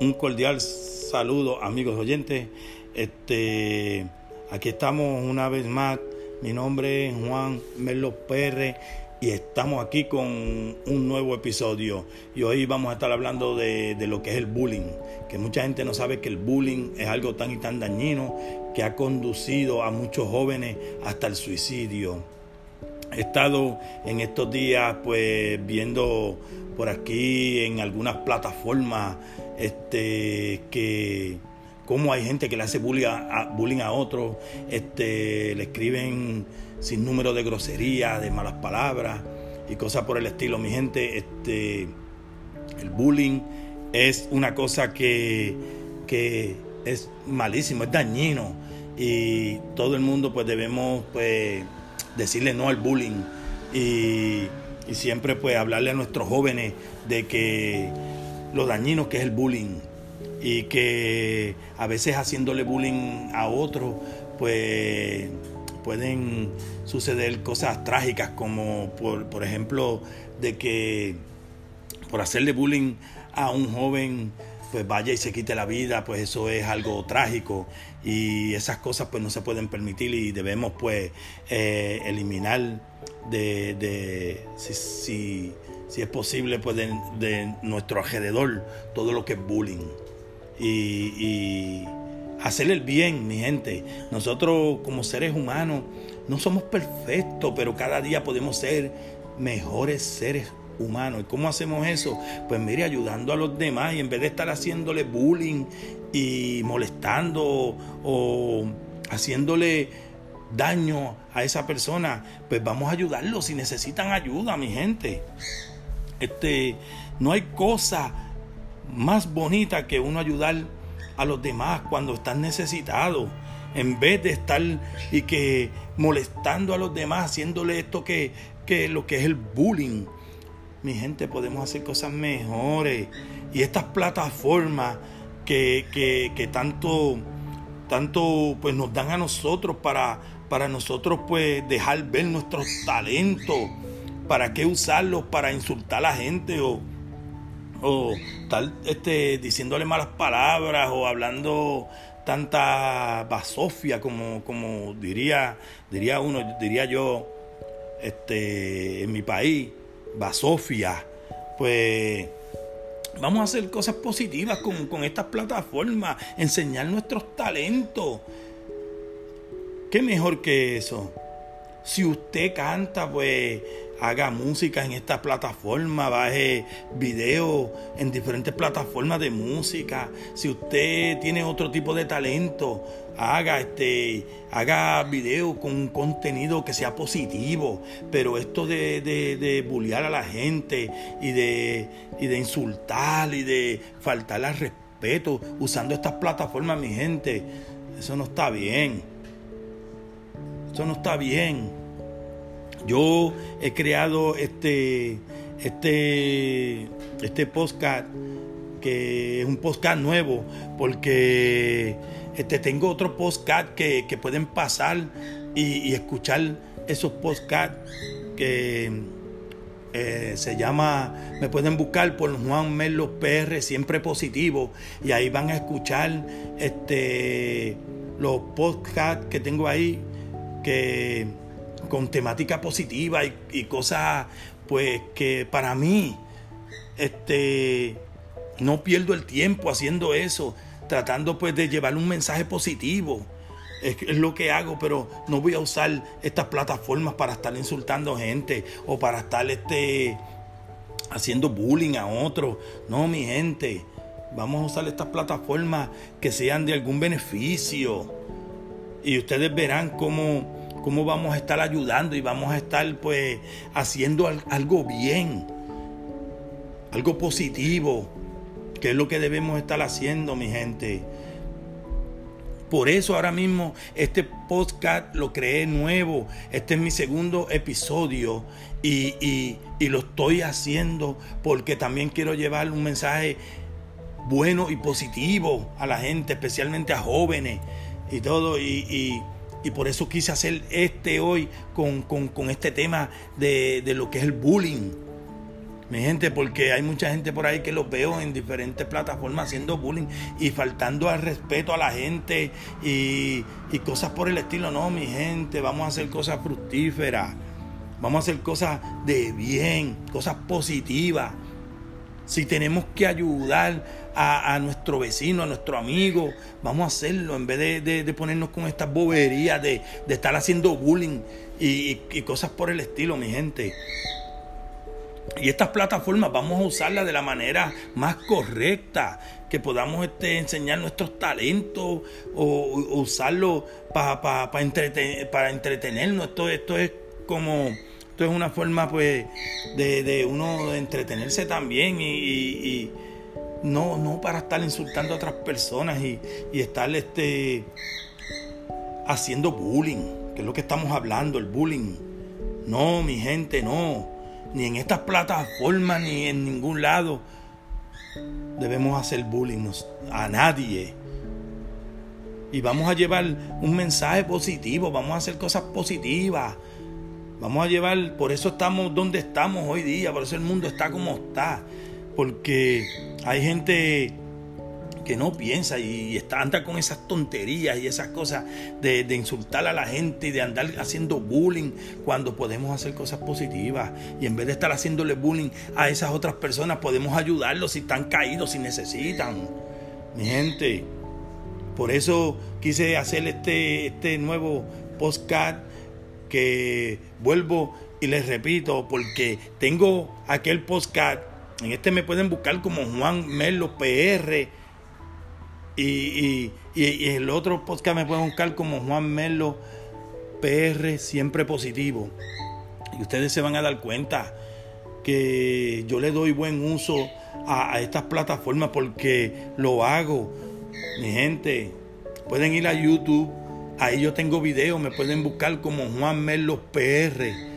un cordial saludo, amigos oyentes. Este, aquí estamos una vez más. Mi nombre es Juan Melo Pérez y estamos aquí con un nuevo episodio. Y hoy vamos a estar hablando de, de, lo que es el bullying. Que mucha gente no sabe que el bullying es algo tan y tan dañino que ha conducido a muchos jóvenes hasta el suicidio. He estado en estos días pues viendo por aquí en algunas plataformas este que cómo hay gente que le hace bullying a, bullying a otros, este, le escriben sin número de groserías, de malas palabras y cosas por el estilo. Mi gente, este, el bullying es una cosa que, que es malísimo, es dañino y todo el mundo pues debemos pues decirle no al bullying y, y siempre pues hablarle a nuestros jóvenes de que lo dañino que es el bullying. Y que a veces haciéndole bullying a otro pues pueden suceder cosas trágicas como por, por ejemplo de que por hacerle bullying a un joven pues vaya y se quite la vida, pues eso es algo trágico. Y esas cosas pues no se pueden permitir y debemos pues eh, eliminar de, de si, si, es posible pues de, nuestro alrededor todo lo que es bullying y, y hacer el bien, mi gente. Nosotros como seres humanos no somos perfectos, pero cada día podemos ser mejores seres humano. ¿Y cómo hacemos eso? Pues mire, ayudando a los demás y en vez de estar haciéndole bullying y molestando o haciéndole daño a esa persona, pues vamos a ayudarlos si necesitan ayuda, mi gente. Este, no hay cosa más bonita que uno ayudar a los demás cuando están necesitados en vez de estar y que molestando a los demás, haciéndole esto que, que lo que es el bullying mi gente, podemos hacer cosas mejores. Y estas plataformas que, tanto, tanto pues nos dan a nosotros para, para nosotros pues dejar ver nuestros talentos. ¿Para qué usarlos? Para insultar a la gente o, o tal este, diciéndole malas palabras o hablando tanta basofia como, como diría, diría uno, diría yo, este, en mi país basofia, pues vamos a hacer cosas positivas con, con estas plataformas, enseñar nuestros talentos. ¿Qué mejor que eso? Si usted canta, pues haga música en esta plataforma, baje videos en diferentes plataformas de música. Si usted tiene otro tipo de talento, haga este haga videos con contenido que sea positivo. Pero esto de, de, de bullear a la gente y de, y de insultar y de faltar al respeto usando estas plataformas, mi gente, eso no está bien. Eso no está bien. Yo he creado este, este, este podcast que es un podcast nuevo porque este, tengo otro podcast que, pueden pasar y, escuchar esos podcasts que eh, se llama, me pueden buscar por Juan Melo PR, siempre positivo, y ahí van a escuchar este, los podcasts que tengo ahí que con temática positiva y, cosas pues que para mí este no pierdo el tiempo haciendo eso, tratando pues de llevar un mensaje positivo. Es, es, lo que hago, pero no voy a usar estas plataformas para estar insultando gente o para estar este haciendo bullying a otros. No, mi gente, vamos a usar estas plataformas que sean de algún beneficio. Y ustedes verán cómo cómo vamos a estar ayudando y vamos a estar pues haciendo algo bien, algo positivo, que es lo que debemos estar haciendo, mi gente. Por eso ahora mismo este podcast lo creé nuevo. Este es mi segundo episodio y, y, lo estoy haciendo porque también quiero llevar un mensaje bueno y positivo a la gente, especialmente a jóvenes y todo. y y por eso quise hacer este hoy con, este tema de, lo que es el bullying. Mi gente, porque hay mucha gente por ahí que los veo en diferentes plataformas haciendo bullying y faltando al respeto a la gente y, y cosas por el estilo. No, mi gente, vamos a hacer cosas fructíferas. Vamos a hacer cosas de bien, cosas positivas. Si tenemos que ayudar a, nuestro vecino, a nuestro amigo, vamos a hacerlo en vez de, ponernos con estas boberías, de, estar haciendo bullying y, cosas por el estilo, mi gente. Y estas plataformas vamos a usarlas de la manera más correcta, que podamos este, enseñar nuestros talentos o, usarlo para entretenernos. Esto, esto es como esto es una forma pues de, de uno entretenerse también y, no, no para estar insultando a otras personas y, y estar este, haciendo bullying, que es lo que estamos hablando, el bullying. No, mi gente, no. Ni en estas plataformas ni en ningún lado debemos hacer bullying a nadie. Y vamos a llevar un mensaje positivo, vamos a hacer cosas positivas. Vamos a llevar, por eso estamos donde estamos hoy día, por eso el mundo está como está. Porque hay gente que no piensa y está, anda con esas tonterías y esas cosas de, insultar a la gente y de andar haciendo bullying cuando podemos hacer cosas positivas. Y en vez de estar haciéndole bullying a esas otras personas, podemos ayudarlos si están caídos, si necesitan. Mi gente, por eso quise hacer este, este nuevo postcard que vuelvo y les repito, porque tengo aquel postcard, en este me pueden buscar como Juan Melo PR, y, y, el otro podcast me pueden buscar como Juan Melo PR, siempre positivo. Y ustedes se van a dar cuenta que yo le doy buen uso a, a estas plataformas porque lo hago. Mi gente, pueden ir a YouTube Ahí yo tengo videos, me pueden buscar como Juan Merlos PR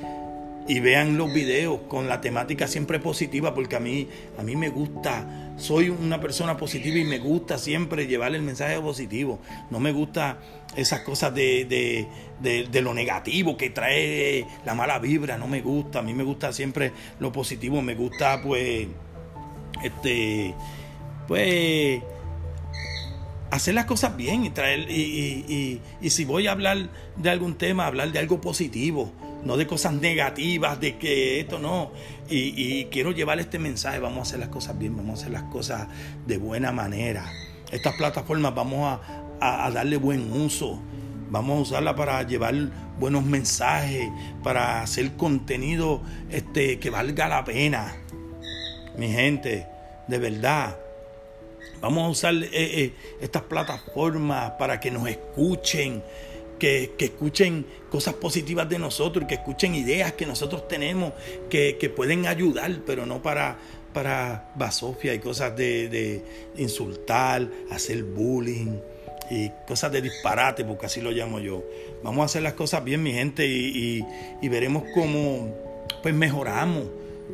y vean los videos con la temática siempre positiva porque a mí, a mí me gusta, soy una persona positiva y me gusta siempre llevar el mensaje positivo. No me gusta esas cosas de, de, lo negativo que trae la mala vibra, no me gusta. A mí me gusta siempre lo positivo, me gusta pues, este, pues hacer las cosas bien y traer y, si voy a hablar de algún tema, hablar de algo positivo, no de cosas negativas, de que esto no. Y, quiero llevar este mensaje, vamos a hacer las cosas bien, vamos a hacer las cosas de buena manera. Estas plataformas vamos a, darle buen uso, vamos a usarla para llevar buenos mensajes, para hacer contenido este, que valga la pena. Mi gente, de verdad, Vamos a usar eh, eh, estas plataformas para que nos escuchen, que, escuchen cosas positivas de nosotros, que escuchen ideas que nosotros tenemos, que, pueden ayudar, pero no para, para basofia y cosas de, insultar, hacer bullying y cosas de disparate, porque así lo llamo yo. Vamos a hacer las cosas bien, mi gente, y, y veremos cómo pues mejoramos,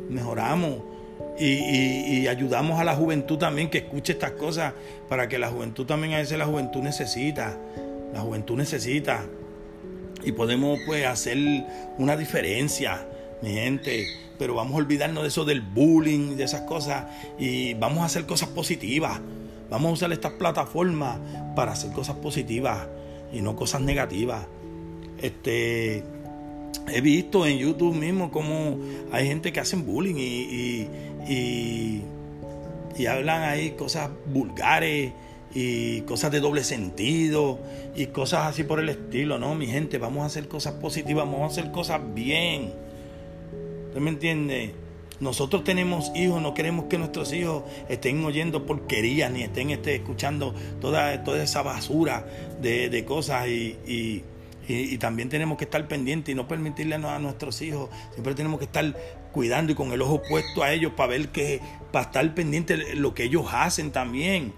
mejoramos y, ayudamos a la juventud también que escuche estas cosas para que la juventud también a veces la juventud necesita, la juventud necesita. Y podemos pues hacer una diferencia, mi gente, pero vamos a olvidarnos de eso del bullying, de esas cosas y vamos a hacer cosas positivas, vamos a usar estas plataformas para hacer cosas positivas y no cosas negativas. Este, he visto en YouTube mismo como hay gente que hacen bullying y, y, y hablan ahí cosas vulgares y cosas de doble sentido y cosas así por el estilo. No, mi gente, vamos a hacer cosas positivas, vamos a hacer cosas bien. ¿Usted me entiende? Nosotros tenemos hijos, no queremos que nuestros hijos estén oyendo porquerías ni estén este, escuchando toda, toda esa basura de, cosas y y, también tenemos que estar pendientes y no permitirle a nuestros hijos, siempre tenemos que estar cuidando y con el ojo puesto a ellos para ver que, para estar pendiente de lo que ellos hacen también.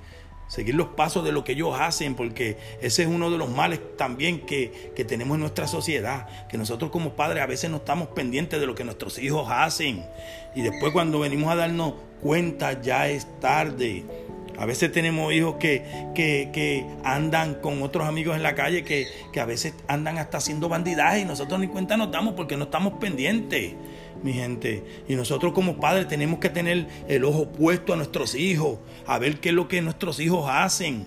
Seguir los pasos de lo que ellos hacen, porque ese es uno de los males también que, que tenemos en nuestra sociedad, que nosotros como padres a veces no estamos pendientes de lo que nuestros hijos hacen. Y después cuando venimos a darnos cuenta ya es tarde. A veces tenemos hijos que, que, andan con otros amigos en la calle que, a veces andan hasta haciendo bandidaje y nosotros ni cuenta nos damos porque no estamos pendientes. Mi gente. Y nosotros como padres tenemos que tener el ojo puesto a nuestros hijos, a ver qué es lo que nuestros hijos hacen.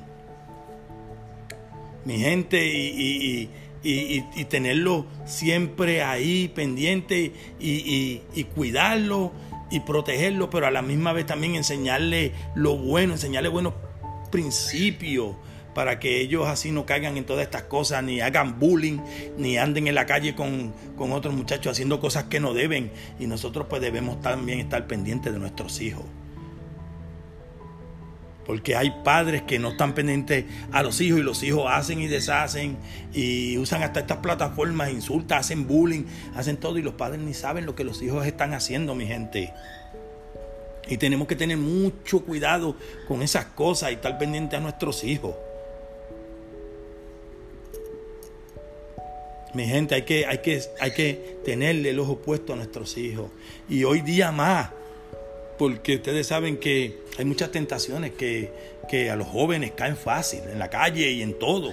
Mi gente, y, y, tenerlo siempre ahí pendiente y, cuidarlo y protegerlo, pero a la misma vez también enseñarle lo bueno, enseñarle buenos principios para que ellos así no caigan en todas estas cosas, ni hagan bullying, ni anden en la calle con, con otros muchachos haciendo cosas que no deben. Y nosotros pues debemos también estar pendientes de nuestros hijos. Porque hay padres que no están pendientes a los hijos y los hijos hacen y deshacen y usan hasta estas plataformas, insultan, hacen bullying, hacen todo y los padres ni saben lo que los hijos están haciendo, mi gente. Y tenemos que tener mucho cuidado con esas cosas y estar pendientes a nuestros hijos. Mi gente, hay que, hay que, hay que tenerle el ojo puesto a nuestros hijos. Y hoy día más, porque ustedes saben que hay muchas tentaciones que, a los jóvenes caen fácil, en la calle y en todo.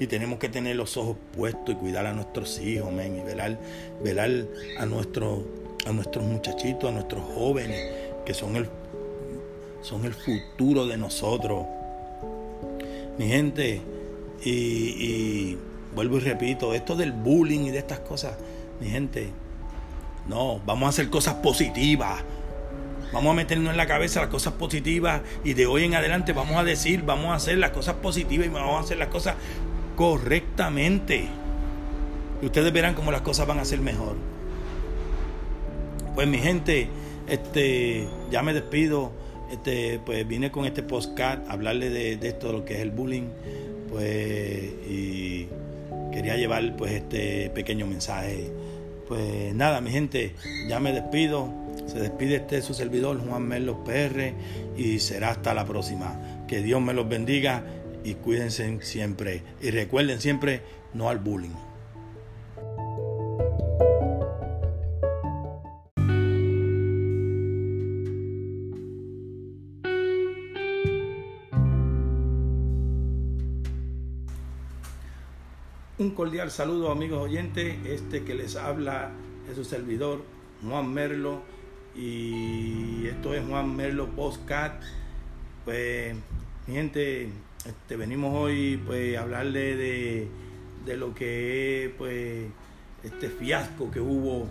Y tenemos que tener los ojos puestos y cuidar a nuestros hijos, men, y velar, velar a, nuestro, a nuestros muchachitos, a nuestros jóvenes, que son el, son el futuro de nosotros. Mi gente, y vuelvo y repito, esto del bullying y de estas cosas, mi gente, no, vamos a hacer cosas positivas. Vamos a meternos en la cabeza las cosas positivas y de hoy en adelante vamos a decir, vamos a hacer las cosas positivas y vamos a hacer las cosas correctamente. Y ustedes verán cómo las cosas van a ser mejor. Pues mi gente, este, ya me despido. Este, pues vine con este postcard a hablarle de, de esto, de lo que es el bullying. Pues, y quería llevar pues este pequeño mensaje. Pues nada, mi gente, ya me despido. Se despide este su servidor Juan Merlos PR y será hasta la próxima. Que Dios me los bendiga y cuídense siempre. Y recuerden siempre no al bullying. Cordial saludo amigos oyentes, este que les habla es su servidor Juan Merlo y esto es Juan Merlo Postcat. Pues mi gente, este, venimos hoy pues a hablarle de, de lo que es pues este fiasco que hubo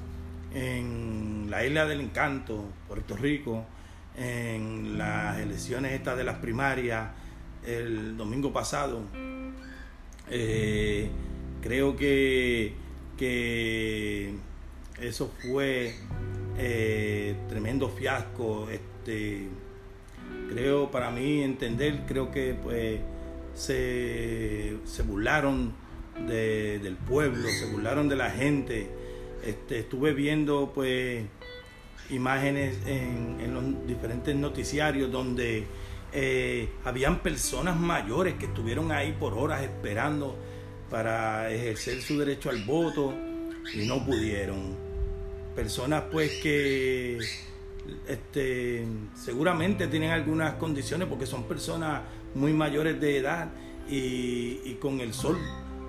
en la isla del encanto, Puerto Rico, en las elecciones estas de las primarias el domingo pasado. Eh, Creo que, que eso fue eh, tremendo fiasco. Este, creo, para mí entender, creo que pues se, burlaron del pueblo, se burlaron de la gente. Este, estuve viendo pues imágenes en, los diferentes noticiarios donde eh, habían personas mayores que estuvieron ahí por horas esperando para ejercer su derecho al voto y no pudieron. Personas pues que este, seguramente tienen algunas condiciones porque son personas muy mayores de edad y, con el sol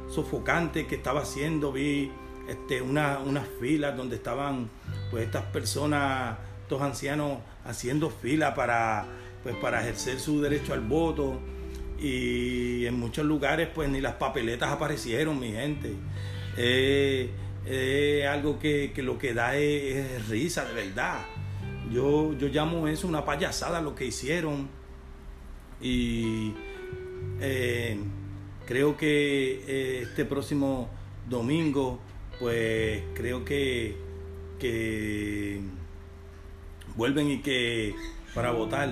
sofocante que estaba haciendo vi este, una, unas filas donde estaban pues estas personas, estos ancianos haciendo fila para, pues, para ejercer su derecho al voto y en muchos lugares pues ni las papeletas aparecieron, mi gente. Es algo que, lo que da es, risa, de verdad. Yo, yo llamo eso una payasada lo que hicieron y eh, creo que eh, este próximo domingo pues creo que, que vuelven y que para votar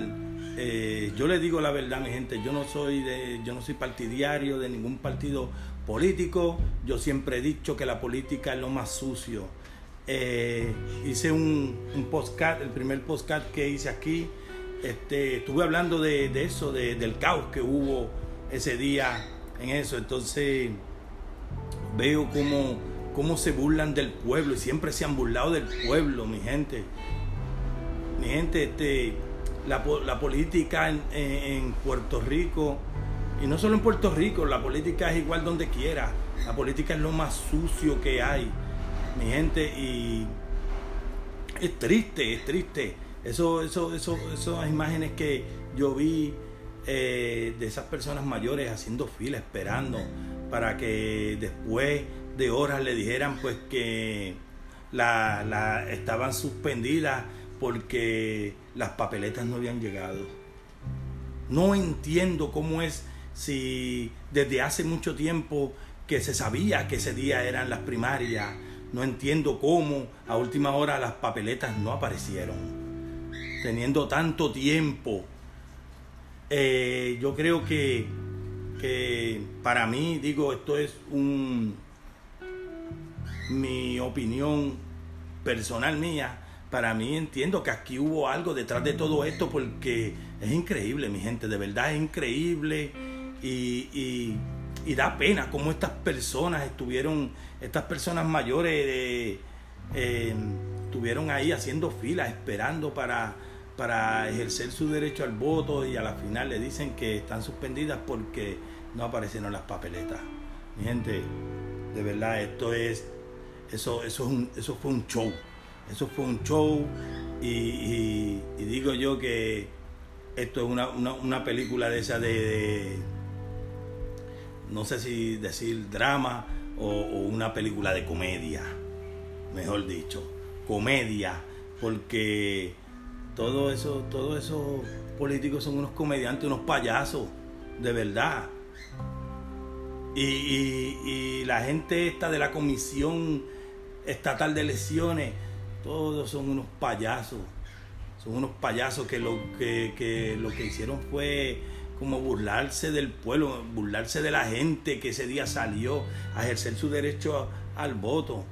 eh, yo le digo la verdad, mi gente, yo no soy de, yo no soy partidario de ningún partido político. Yo siempre he dicho que la política es lo más sucio. Eh, hice un, un postcard, el primer postcard que hice aquí. Este, estuve hablando de, eso, del caos que hubo ese día en eso. Entonces veo cómo, cómo se burlan del pueblo y siempre se han burlado del pueblo, mi gente. Mi gente, este, la, política en, Puerto Rico, y no solo en Puerto Rico, la política es igual donde quiera. La política es lo más sucio que hay, mi gente, y Es triste, es triste. Eso, eso, eso, esas imágenes que yo vi eh, de esas personas mayores haciendo fila, esperando para que después de horas le dijeran pues que la, la, estaban suspendidas porque las papeletas no habían llegado. No entiendo cómo es si desde hace mucho tiempo que se sabía que ese día eran las primarias, no entiendo cómo a última hora las papeletas no aparecieron. Teniendo tanto tiempo, eh, yo creo que, que para mí, digo, esto es un mi opinión personal mía. Para mí entiendo que aquí hubo algo detrás de todo esto porque es increíble, mi gente, de verdad es increíble y, y, da pena cómo estas personas estuvieron, estas personas mayores eh, eh, estuvieron ahí haciendo filas, esperando para, para ejercer su derecho al voto y a la final le dicen que están suspendidas porque no aparecieron las papeletas. Mi gente, de verdad, esto es, eso, es eso fue un show. Eso fue un show y, digo yo que esto es una, una, película de esa de no sé si decir drama o, una película de comedia, mejor dicho, comedia, porque todo eso, todos esos políticos son unos comediantes, unos payasos, de verdad. Y, y, la gente esta de la Comisión Estatal de Elecciones, todos son unos payasos, son unos payasos que lo que, lo que hicieron fue como burlarse del pueblo, burlarse de la gente que ese día salió a ejercer su derecho al voto.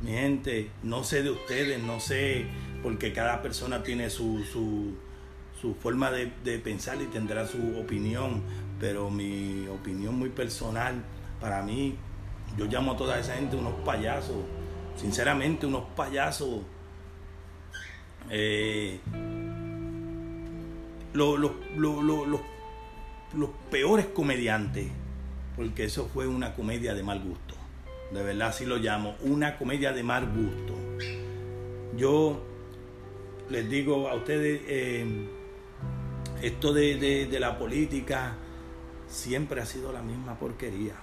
Mi gente, no sé de ustedes, no sé, porque cada persona tiene su, su, forma de, pensar y tendrá su opinión, pero mi opinión muy personal, para mí, yo llamo a toda esa gente unos payasos, sinceramente unos payasos. Eh, los, peores comediantes, porque eso fue una comedia de mal gusto. De verdad así lo llamo, una comedia de mal gusto. Yo les digo a ustedes, eh, esto de, la política siempre ha sido la misma porquería,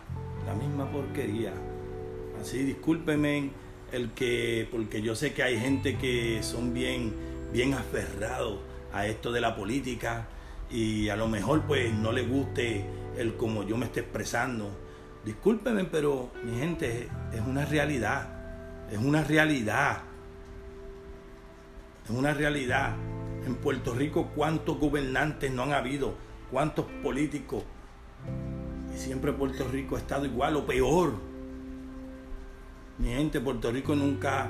la misma porquería. Así, discúlpenme el que, porque yo sé que hay gente que son bien, bien aferrados a esto de la política y a lo mejor pues no le guste el como yo me esté expresando. Discúlpeme, pero mi gente es una realidad, es una realidad, es una realidad. En Puerto Rico cuántos gobernantes no han habido, cuántos políticos. Y siempre Puerto Rico ha estado igual o peor. Mi gente, Puerto Rico nunca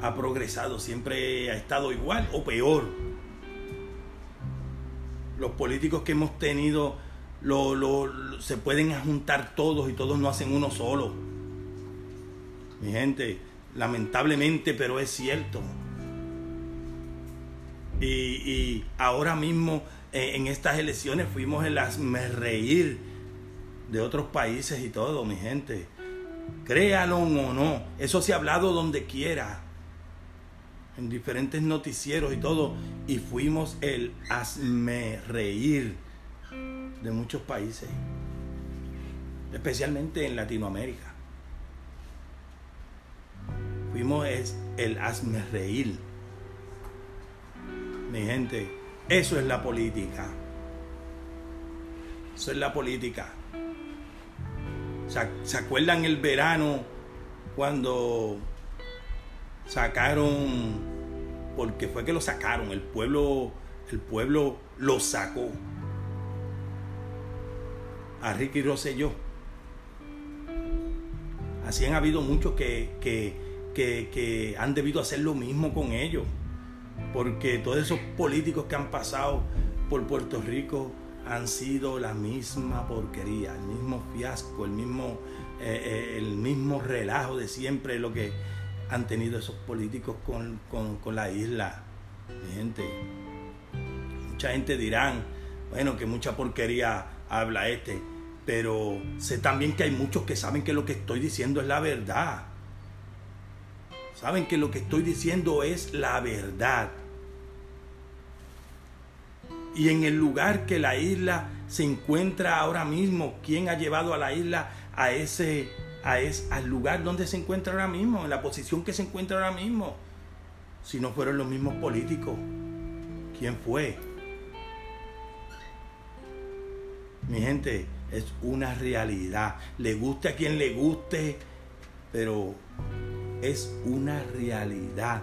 ha progresado, siempre ha estado igual o peor los políticos que hemos tenido lo, se pueden juntar todos y todos no hacen uno solo. Mi gente, lamentablemente, pero es cierto. Y, ahora mismo eh, en estas elecciones fuimos el me reír de otros países y todo, mi gente. Créalo o no, eso se ha hablado donde quiera en diferentes noticieros y todo, y fuimos el hazme reír de muchos países, especialmente en Latinoamérica. Fuimos el hazme reír. Mi gente, eso es la política. Eso es la política. ¿Se acuerdan el verano cuando sacaron, porque fue que lo sacaron, el pueblo, el pueblo lo sacó. A Ricky Rosselló. Así han habido muchos que, que, que, que han debido hacer lo mismo con ellos. Porque todos esos políticos que han pasado por Puerto Rico han sido la misma porquería, el mismo fiasco, el mismo, eh, eh, el mismo relajo de siempre, lo que, han tenido esos políticos con, la isla. gente, mucha gente dirán, bueno, que mucha porquería habla este, pero sé también que hay muchos que saben que lo que estoy diciendo es la verdad. saben que lo que estoy diciendo es la verdad. Y en el lugar que la isla se encuentra ahora mismo, ¿quién ha llevado a la isla a ese, a ese, al lugar donde se encuentra ahora mismo, en la posición que se encuentra ahora mismo? Si no fueron los mismos políticos, ¿quién fue? Mi gente, es una realidad. Le guste a quien le guste, pero es una realidad.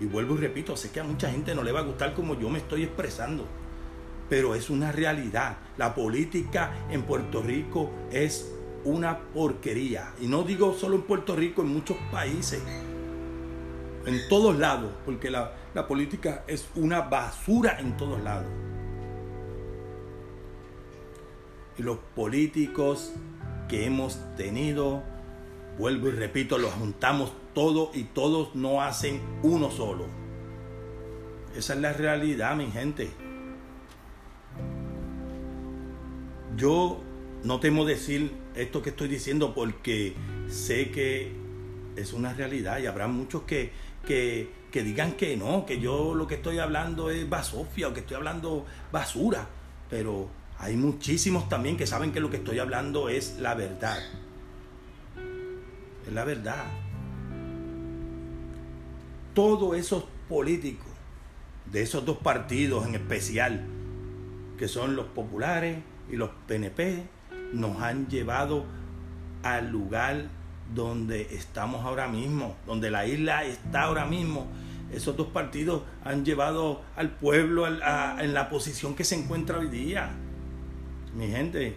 Y vuelvo y repito, sé que a mucha gente no le va a gustar como yo me estoy expresando, pero es una realidad. La política en Puerto Rico es una porquería. Y no digo solo en Puerto Rico, en muchos países, en todos lados, porque la, la política es una basura en todos lados. Y los políticos que hemos tenido, vuelvo y repito, los juntamos todos y todos no hacen uno solo. Esa es la realidad, mi gente. Yo no temo decir esto que estoy diciendo porque sé que es una realidad y habrá muchos que, que, que digan que no, que yo lo que estoy hablando es basofia o que estoy hablando basura. Pero hay muchísimos también que saben que lo que estoy hablando es la verdad. Es la verdad. Todos esos políticos de esos dos partidos en especial, que son los populares y los PNP, nos han llevado al lugar donde estamos ahora mismo, donde la isla está ahora mismo. Esos dos partidos han llevado al pueblo en la posición que se encuentra hoy día mi gente,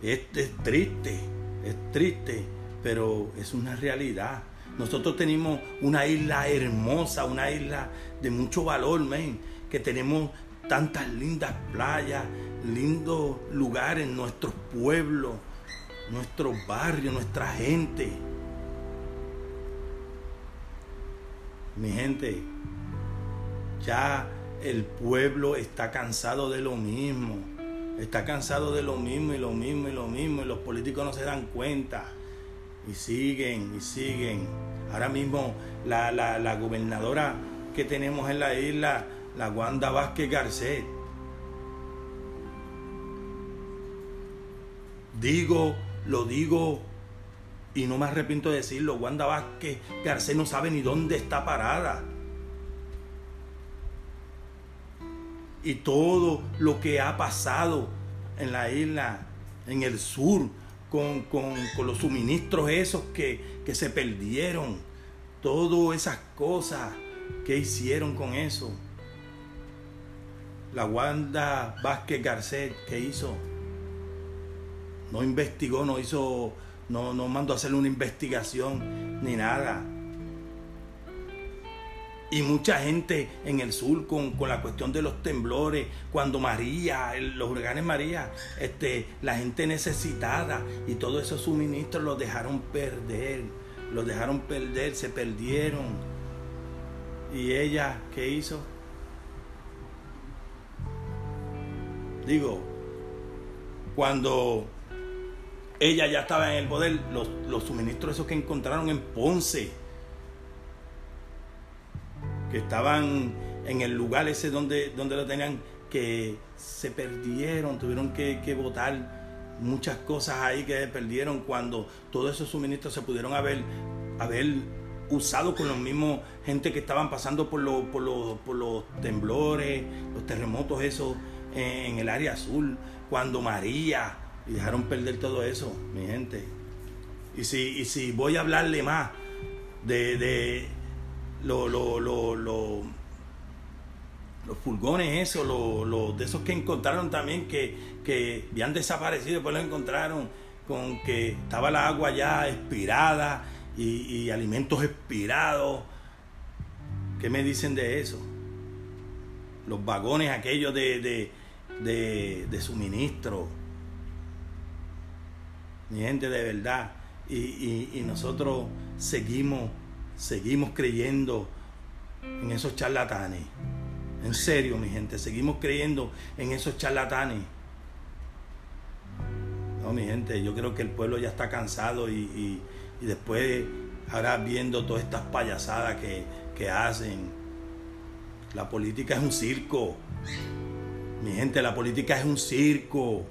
es, es triste, es triste, pero es una realidad. Nosotros tenemos una isla hermosa, una isla de mucho valor, men, que tenemos tantas lindas playas, lindos lugares, nuestros pueblos, nuestros barrios, nuestra gente. Mi gente, ya el pueblo está cansado de lo mismo. Está cansado de lo mismo y lo mismo y lo mismo y los políticos no se dan cuenta. Y siguen y siguen. Ahora mismo la, la, gobernadora que tenemos en la isla, la Wanda Vázquez Garcet. Digo, lo digo y no me arrepiento de decirlo, Wanda Vázquez Garcet no sabe ni dónde está parada. y todo lo que ha pasado en la isla, en el sur, con, los suministros esos que, que se perdieron, todas esas cosas que hicieron con eso. La Wanda Vázquez Garcet, ¿qué hizo? No investigó, no hizo, no, no mandó a hacer una investigación ni nada y mucha gente en el sur con, la cuestión de los temblores, cuando María, los huracanes María, este, la gente necesitada y todos esos suministros los dejaron perder, los dejaron perder, se perdieron. ¿Y ella qué hizo? Digo, cuando ella ya estaba en el poder, los, los suministros esos que encontraron en Ponce, estaban en el lugar ese donde, donde lo tenían, que se perdieron, tuvieron que, que botar muchas cosas ahí que perdieron cuando todos esos suministros se pudieron haber, haber usado con los mismos gente que estaban pasando por, los, por, los, por los temblores, los terremotos esos en, el área azul, cuando María, y dejaron perder todo eso, mi gente. Y si, y si voy a hablarle más de lo, lo, lo, los pulgones esos, los de esos que encontraron también que, que habían desaparecido, después lo encontraron con que estaba la agua ya expirada y, alimentos expirados. ¿Qué me dicen de eso? Los vagones aquellos de, de, de, suministro. Mi gente de verdad. Y, y nosotros seguimos seguimos creyendo en esos charlatanes. En serio, mi gente, seguimos creyendo en esos charlatanes. No, mi gente, yo creo que el pueblo ya está cansado y, después ahora viendo todas estas payasadas que, que hacen. La política es un circo. Mi gente, la política es un circo.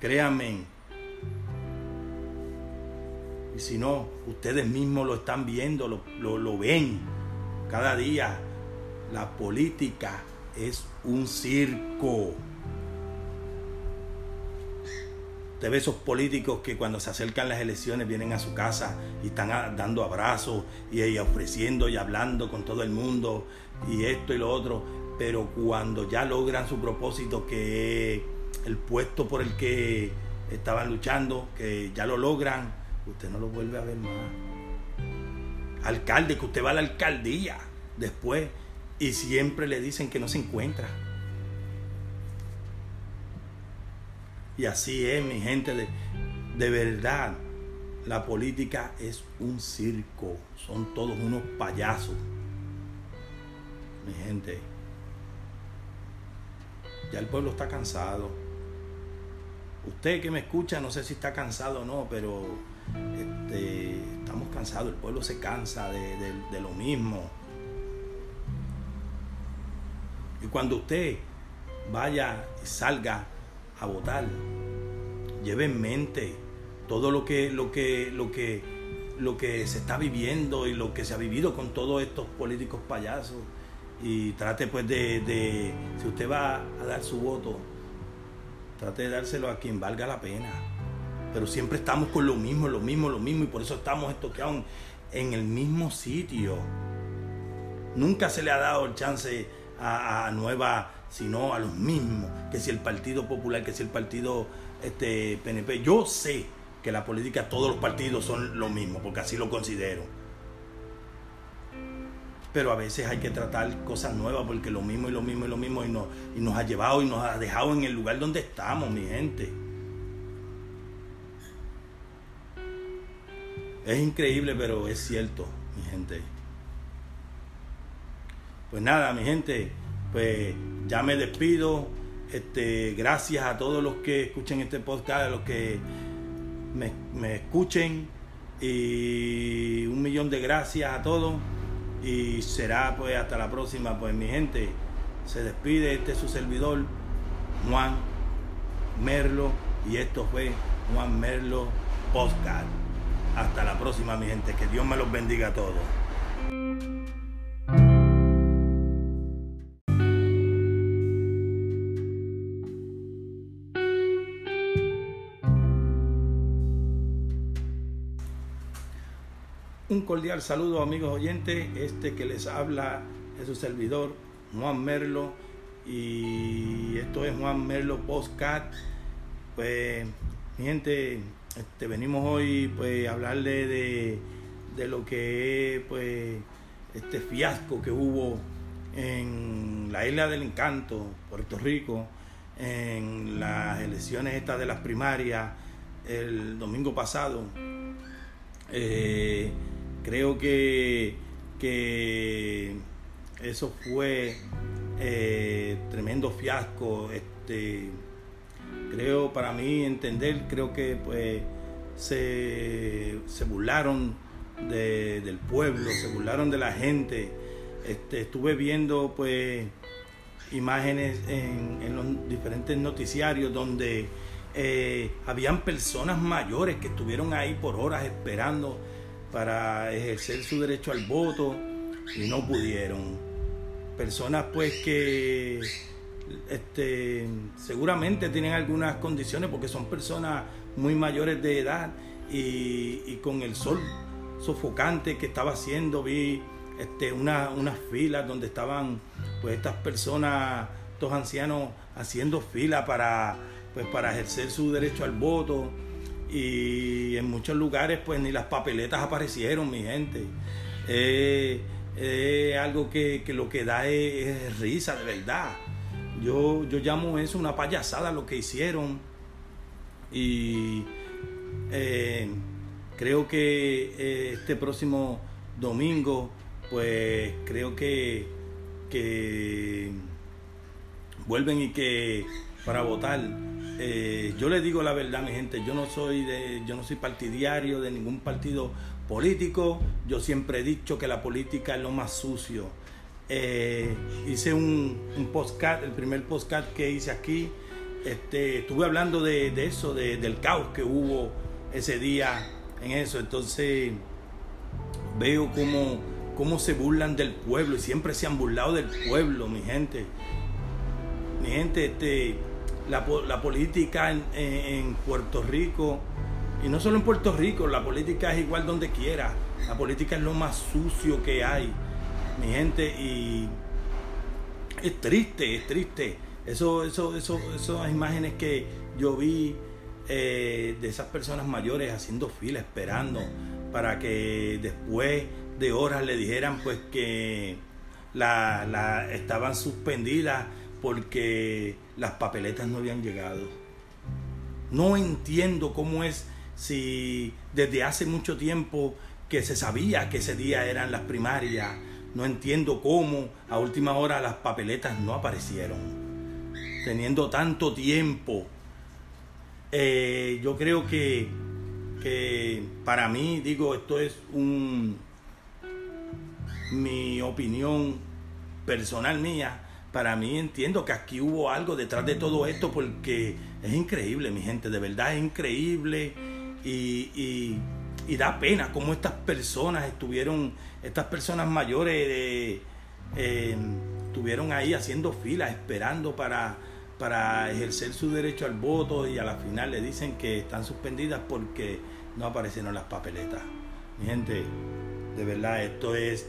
Créanme. Y si no, ustedes mismos lo están viendo, lo, lo ven cada día. La política es un circo. Usted ve esos políticos que cuando se acercan las elecciones vienen a su casa y están dando abrazos y, ofreciendo y hablando con todo el mundo y esto y lo otro. Pero cuando ya logran su propósito, que el puesto por el que estaban luchando, que ya lo logran, usted no lo vuelve a ver más. Alcalde, que usted va a la alcaldía después y siempre le dicen que no se encuentra. Y así es, mi gente, de, de verdad. La política es un circo. Son todos unos payasos. Mi gente. Ya el pueblo está cansado. Usted que me escucha, no sé si está cansado o no, pero este, estamos cansados. El pueblo se cansa de, de lo mismo. Y cuando usted vaya y salga a votar. Lleve en mente todo lo que, lo que, lo que, lo que se está viviendo y lo que se ha vivido con todos estos políticos payasos. Y trate pues de, de si usted va a dar su voto, trate de dárselo a quien valga la pena. Pero siempre estamos con lo mismo, lo mismo, lo mismo, y por eso estamos estoqueados en el mismo sitio. Nunca se le ha dado el chance a, a nuevas sino a los mismos, que si el Partido Popular, que si el Partido este, PNP. Yo sé que la política, todos los partidos son lo mismo, porque así lo considero. Pero a veces hay que tratar cosas nuevas, porque lo mismo y lo mismo y lo mismo, y nos ha llevado y nos ha dejado en el lugar donde estamos, mi gente. Es increíble, pero es cierto, mi gente. Pues nada, mi gente, pues ya me despido. Este, gracias a todos los que escuchen este podcast, a los que me, escuchen. Y un millón de gracias a todos. Y será pues hasta la próxima. Pues mi gente, se despide este su servidor, Juan Merlo. Y esto fue Juan Merlo Podcast. Hasta la próxima, mi gente. Que Dios me los bendiga a todos. Un cordial saludo amigos oyentes, este que les habla es su servidor Juan Merlo y esto es Juan Merlo Postcat. Pues mi gente, este, venimos hoy pues a hablarle de, de lo que es pues este fiasco que hubo en la isla del encanto, Puerto Rico, en las elecciones estas de las primarias el domingo pasado. Eh, Creo que, que eso fue eh, tremendo fiasco. Este, creo, para mí entender, creo que pues se, burlaron del pueblo, se burlaron de la gente. Este, estuve viendo pues imágenes en, los diferentes noticiarios donde eh, habían personas mayores que estuvieron ahí por horas esperando para ejercer su derecho al voto y no pudieron. Personas pues que este, seguramente tienen algunas condiciones porque son personas muy mayores de edad y, con el sol sofocante que estaba haciendo vi este, una, unas filas donde estaban pues estas personas, estos ancianos haciendo fila para, pues, para ejercer su derecho al voto y en muchos lugares pues ni las papeletas aparecieron, mi gente. Es algo que, lo que da es, risa, de verdad. Yo, yo llamo eso una payasada lo que hicieron y eh, creo que eh, este próximo domingo pues creo que, que vuelven y que para votar eh, yo le digo la verdad, mi gente, yo no soy de, yo no soy partidario de ningún partido político. Yo siempre he dicho que la política es lo más sucio. Eh, hice un, un postcard, el primer postcard que hice aquí. Este, estuve hablando de, eso, del caos que hubo ese día en eso. Entonces veo cómo, cómo se burlan del pueblo y siempre se han burlado del pueblo, mi gente. Mi gente, este, la, la política en, Puerto Rico, y no solo en Puerto Rico, la política es igual donde quiera. La política es lo más sucio que hay, mi gente, y es triste, es triste. Eso, eso, eso, esas imágenes que yo vi eh, de esas personas mayores haciendo fila, esperando para que después de horas le dijeran pues que la, la estaban suspendidas porque las papeletas no habían llegado. No entiendo cómo es si desde hace mucho tiempo que se sabía que ese día eran las primarias, no entiendo cómo a última hora las papeletas no aparecieron. Teniendo tanto tiempo, eh, yo creo que, que para mí, digo, esto es un mi opinión personal mía, para mí entiendo que aquí hubo algo detrás de todo esto porque es increíble, mi gente, de verdad es increíble y, da pena cómo estas personas estuvieron, estas personas mayores eh, estuvieron ahí haciendo fila, esperando para, para ejercer su derecho al voto y a la final le dicen que están suspendidas porque no aparecieron las papeletas. Mi gente, de verdad, esto es,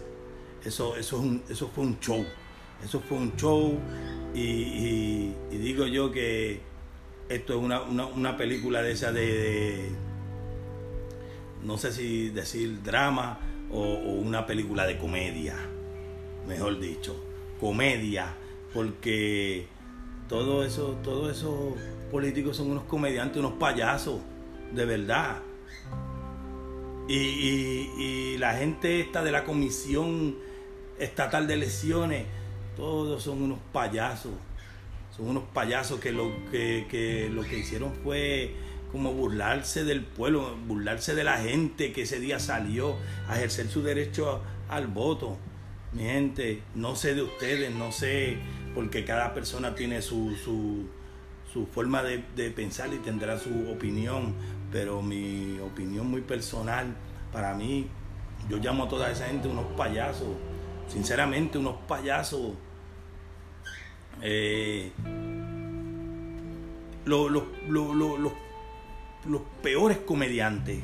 eso, eso, es eso fue un show. Eso fue un show y, digo yo que esto es una, película de esa de, no sé si decir drama o, una película de comedia, mejor dicho, comedia, porque todo eso, todos esos políticos son unos comediantes, unos payasos, de verdad. Y, y, la gente esta de la Comisión Estatal de Elecciones todos son unos payasos. Son unos payasos que lo que, lo que hicieron fue como burlarse del pueblo, burlarse de la gente que ese día salió a ejercer su derecho al voto. Mi gente, no sé de ustedes, no sé, porque cada persona tiene su, su, forma de, pensar y tendrá su opinión, pero mi opinión muy personal, para mí, yo llamo a toda esa gente unos payasos, sinceramente unos payasos eh, los peores comediantes,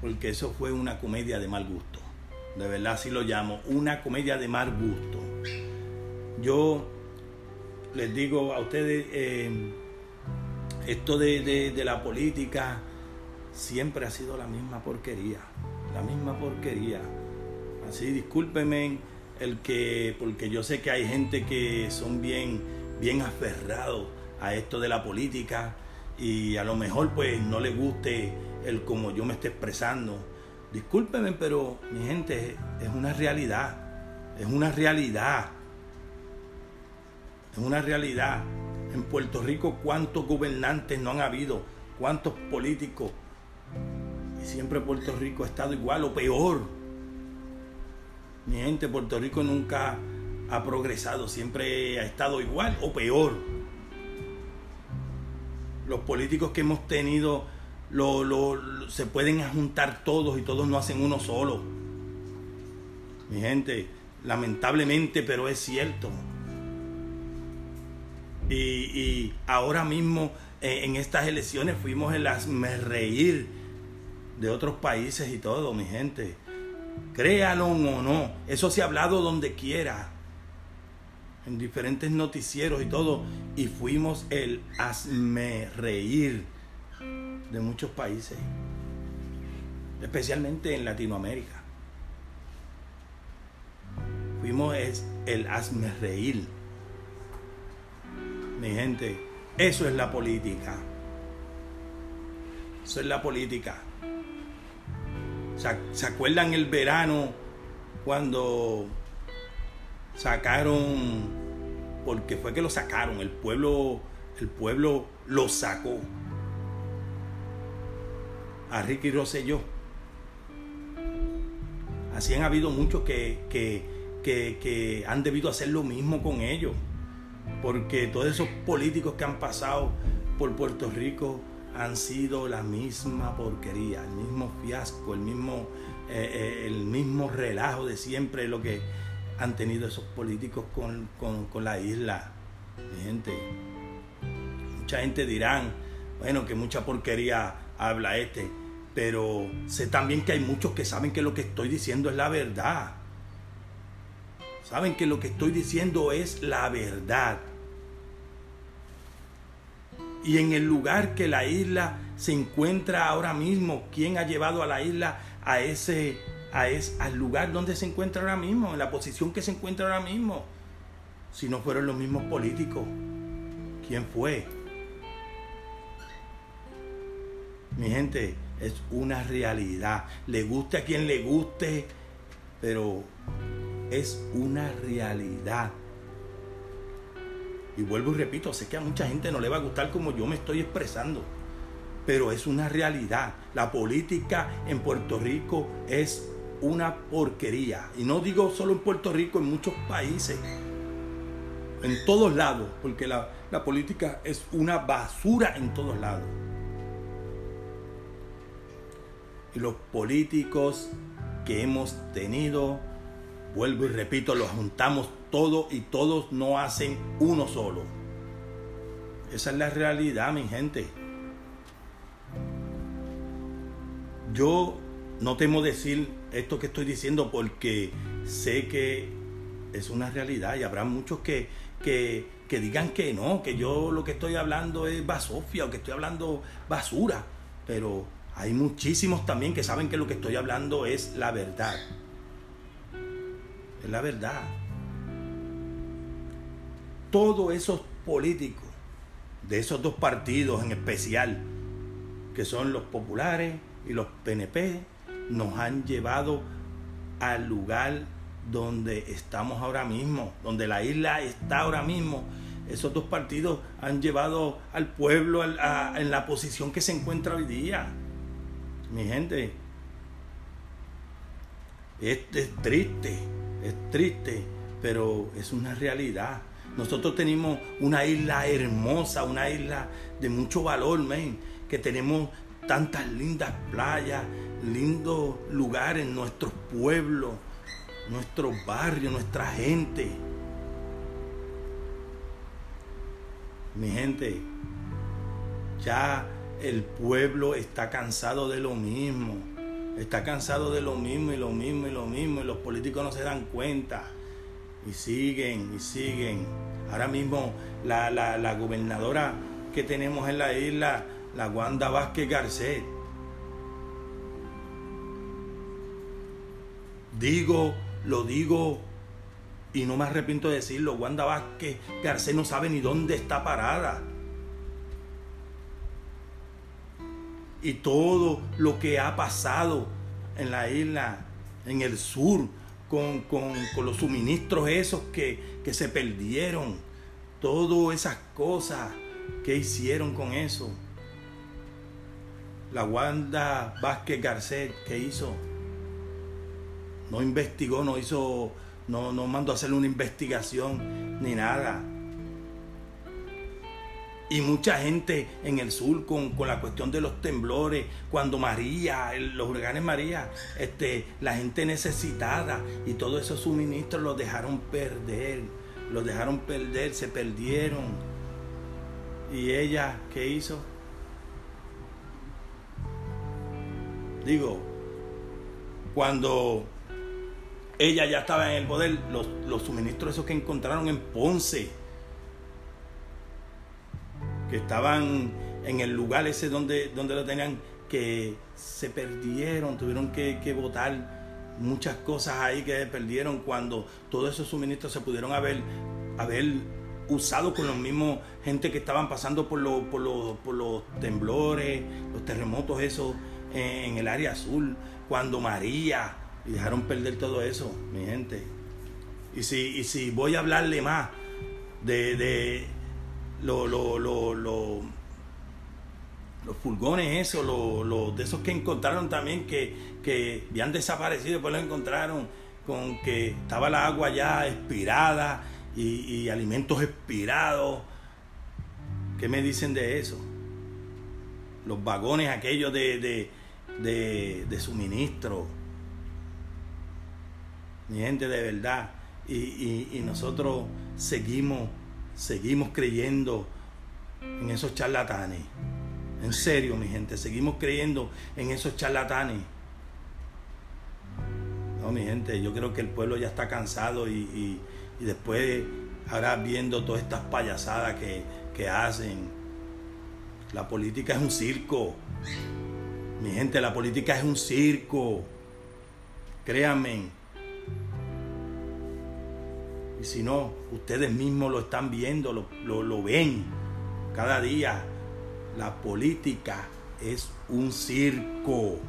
porque eso fue una comedia de mal gusto. De verdad, así lo llamo, una comedia de mal gusto. Yo les digo a ustedes, eh, esto de, de la política siempre ha sido la misma porquería, la misma porquería. Así, discúlpenme el que, porque yo sé que hay gente que son bien, bien aferrados a esto de la política y a lo mejor pues no les guste el como yo me esté expresando. Discúlpenme, pero mi gente es una realidad, es una realidad, es una realidad. En Puerto Rico cuántos gobernantes no han habido, cuántos políticos. Y siempre Puerto Rico ha estado igual o peor mi gente, Puerto Rico nunca ha progresado, siempre ha estado igual o peor. Los políticos que hemos tenido lo, se pueden juntar todos y todos no hacen uno solo. Mi gente, lamentablemente, pero es cierto. Y, ahora mismo eh, en estas elecciones fuimos el reír de otros países y todo, mi gente. Créalo o no, eso se ha hablado donde quiera, en diferentes noticieros y todo, y fuimos el hazme reír de muchos países, especialmente en Latinoamérica. Fuimos el hazme reír. Mi gente, eso es la política. Eso es la política. ¿Se acuerdan el verano cuando sacaron, porque fue que lo sacaron, el pueblo el pueblo lo sacó. A Ricky Rosselló. Así han habido muchos que, que, que, han debido hacer lo mismo con ellos. Porque todos esos políticos que han pasado por Puerto Rico han sido la misma porquería, el mismo fiasco, el mismo, eh, eh, el mismo relajo de siempre lo que han tenido esos políticos con, con la isla. Gente, mucha gente dirán, bueno, que mucha porquería habla este, pero sé también que hay muchos que saben que lo que estoy diciendo es la verdad. Saben que lo que estoy diciendo es la verdad. Y en el lugar que la isla se encuentra ahora mismo, ¿quién ha llevado a la isla a ese, a ese, al lugar donde se encuentra ahora mismo, en la posición que se encuentra ahora mismo? Si no fueron los mismos políticos, ¿quién fue? Mi gente, es una realidad. Le guste a quien le guste, pero es una realidad. Y vuelvo y repito, sé que a mucha gente no le va a gustar como yo me estoy expresando, pero es una realidad. La política en Puerto Rico es una porquería. Y no digo solo en Puerto Rico, en muchos países, en todos lados, porque la, la política es una basura en todos lados. Y los políticos que hemos tenido, vuelvo y repito, los juntamos todo y todos no hacen uno solo. Esa es la realidad, mi gente. Yo no temo decir esto que estoy diciendo porque sé que es una realidad y habrá muchos que, que, que digan que no, que yo lo que estoy hablando es basofia o que estoy hablando basura. Pero hay muchísimos también que saben que lo que estoy hablando es la verdad. Es la verdad todos esos políticos de esos dos partidos en especial, que son los populares y los PNP, nos han llevado al lugar donde estamos ahora mismo, donde la isla está ahora mismo. Esos dos partidos han llevado al pueblo en la posición que se encuentra hoy día. Mi gente, es triste, es triste, pero es una realidad. Nosotros tenemos una isla hermosa, una isla de mucho valor, men, que tenemos tantas lindas playas, lindos lugares, nuestros pueblos, nuestros barrios, nuestra gente. Mi gente, ya el pueblo está cansado de lo mismo. Está cansado de lo mismo y lo mismo y lo mismo y los políticos no se dan cuenta y siguen y siguen. Ahora mismo la, la, gobernadora que tenemos en la isla, la Wanda Vázquez Garcet. Digo, lo digo y no me arrepiento de decirlo, Wanda Vázquez Garcet no sabe ni dónde está parada. Y todo lo que ha pasado en la isla, en el sur, con, los suministros esos que, se perdieron, todas esas cosas que hicieron con eso. La Wanda Vázquez Garcet, ¿qué hizo? No investigó, no hizo, no, no mandó a hacer una investigación ni nada y mucha gente en el sur con, la cuestión de los temblores, cuando María, los huracanes María, este, la gente necesitada y todos esos suministros los dejaron perder, los dejaron perder, se perdieron. ¿Y ella qué hizo? Digo, cuando ella ya estaba en el poder, los, los suministros esos que encontraron en Ponce, que estaban en el lugar ese donde, donde lo tenían, que se perdieron, tuvieron que, que botar muchas cosas ahí que se perdieron cuando todos esos suministros se pudieron haber, haber usado con los mismos gente que estaban pasando por, por, por los temblores, los terremotos esos en, el área azul, cuando María, y dejaron perder todo eso, mi gente. Y si, y si voy a hablarle más de los pulgones esos, los, de esos que encontraron también que, que habían desaparecido, después los encontraron con que estaba la agua ya expirada y, alimentos expirados. ¿Qué me dicen de eso? Los vagones aquellos de, de, suministro. Mi gente de verdad. Y, y, nosotros seguimos, seguimos creyendo en esos charlatanes. En serio, mi gente, seguimos creyendo en esos charlatanes. No, mi gente, yo creo que el pueblo ya está cansado y, después, ahora viendo todas estas payasadas que, que hacen, la política es un circo. Mi gente, la política es un circo. Créanme. Y si no, ustedes mismos lo están viendo, lo, lo, ven cada día. La política es un circo.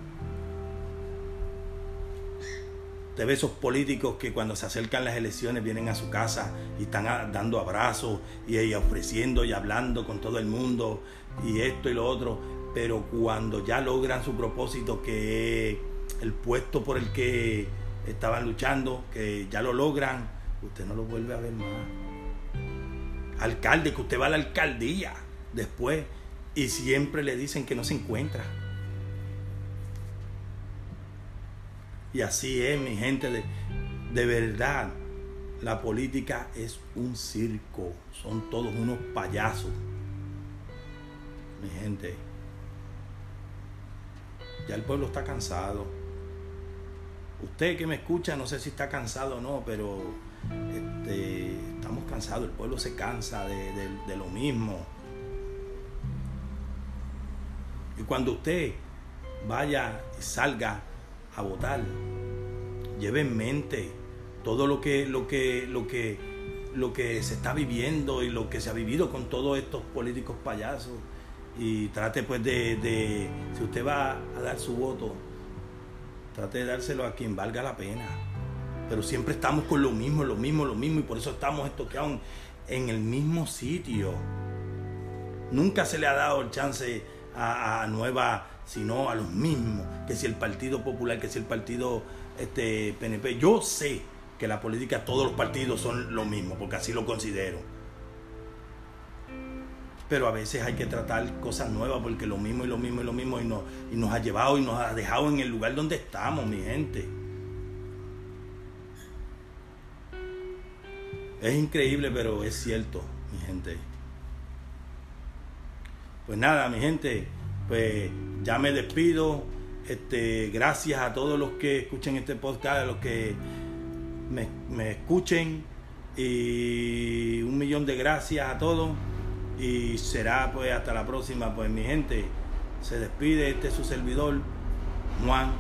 Usted ve esos políticos que cuando se acercan las elecciones vienen a su casa y están dando abrazos y, ofreciendo y hablando con todo el mundo y esto y lo otro. Pero cuando ya logran su propósito, que el puesto por el que estaban luchando, que ya lo logran, usted no lo vuelve a ver más. Alcalde, que usted va a la alcaldía después y siempre le dicen que no se encuentra. Y así es, mi gente, de, de verdad. La política es un circo. Son todos unos payasos. Mi gente. Ya el pueblo está cansado. Usted que me escucha, no sé si está cansado o no, pero este, estamos cansados. El pueblo se cansa de, de lo mismo. Y cuando usted vaya y salga a votar. Lleve en mente todo lo que, lo que, lo que, lo que se está viviendo y lo que se ha vivido con todos estos políticos payasos. Y trate pues de, de si usted va a dar su voto, trate de dárselo a quien valga la pena. Pero siempre estamos con lo mismo, lo mismo, lo mismo, y por eso estamos estoqueados en el mismo sitio. Nunca se le ha dado el chance a, a nueva sino a los mismos, que si el Partido Popular, que si el Partido este, PNP. Yo sé que la política, todos los partidos son lo mismo, porque así lo considero. Pero a veces hay que tratar cosas nuevas, porque lo mismo y lo mismo y lo mismo, y nos, y nos ha llevado y nos ha dejado en el lugar donde estamos, mi gente. Es increíble, pero es cierto, mi gente. Pues nada, mi gente, pues ya me despido. Este, gracias a todos los que escuchen este podcast, a los que me, escuchen. Y un millón de gracias a todos. Y será pues hasta la próxima. Pues mi gente, se despide este su servidor, Juan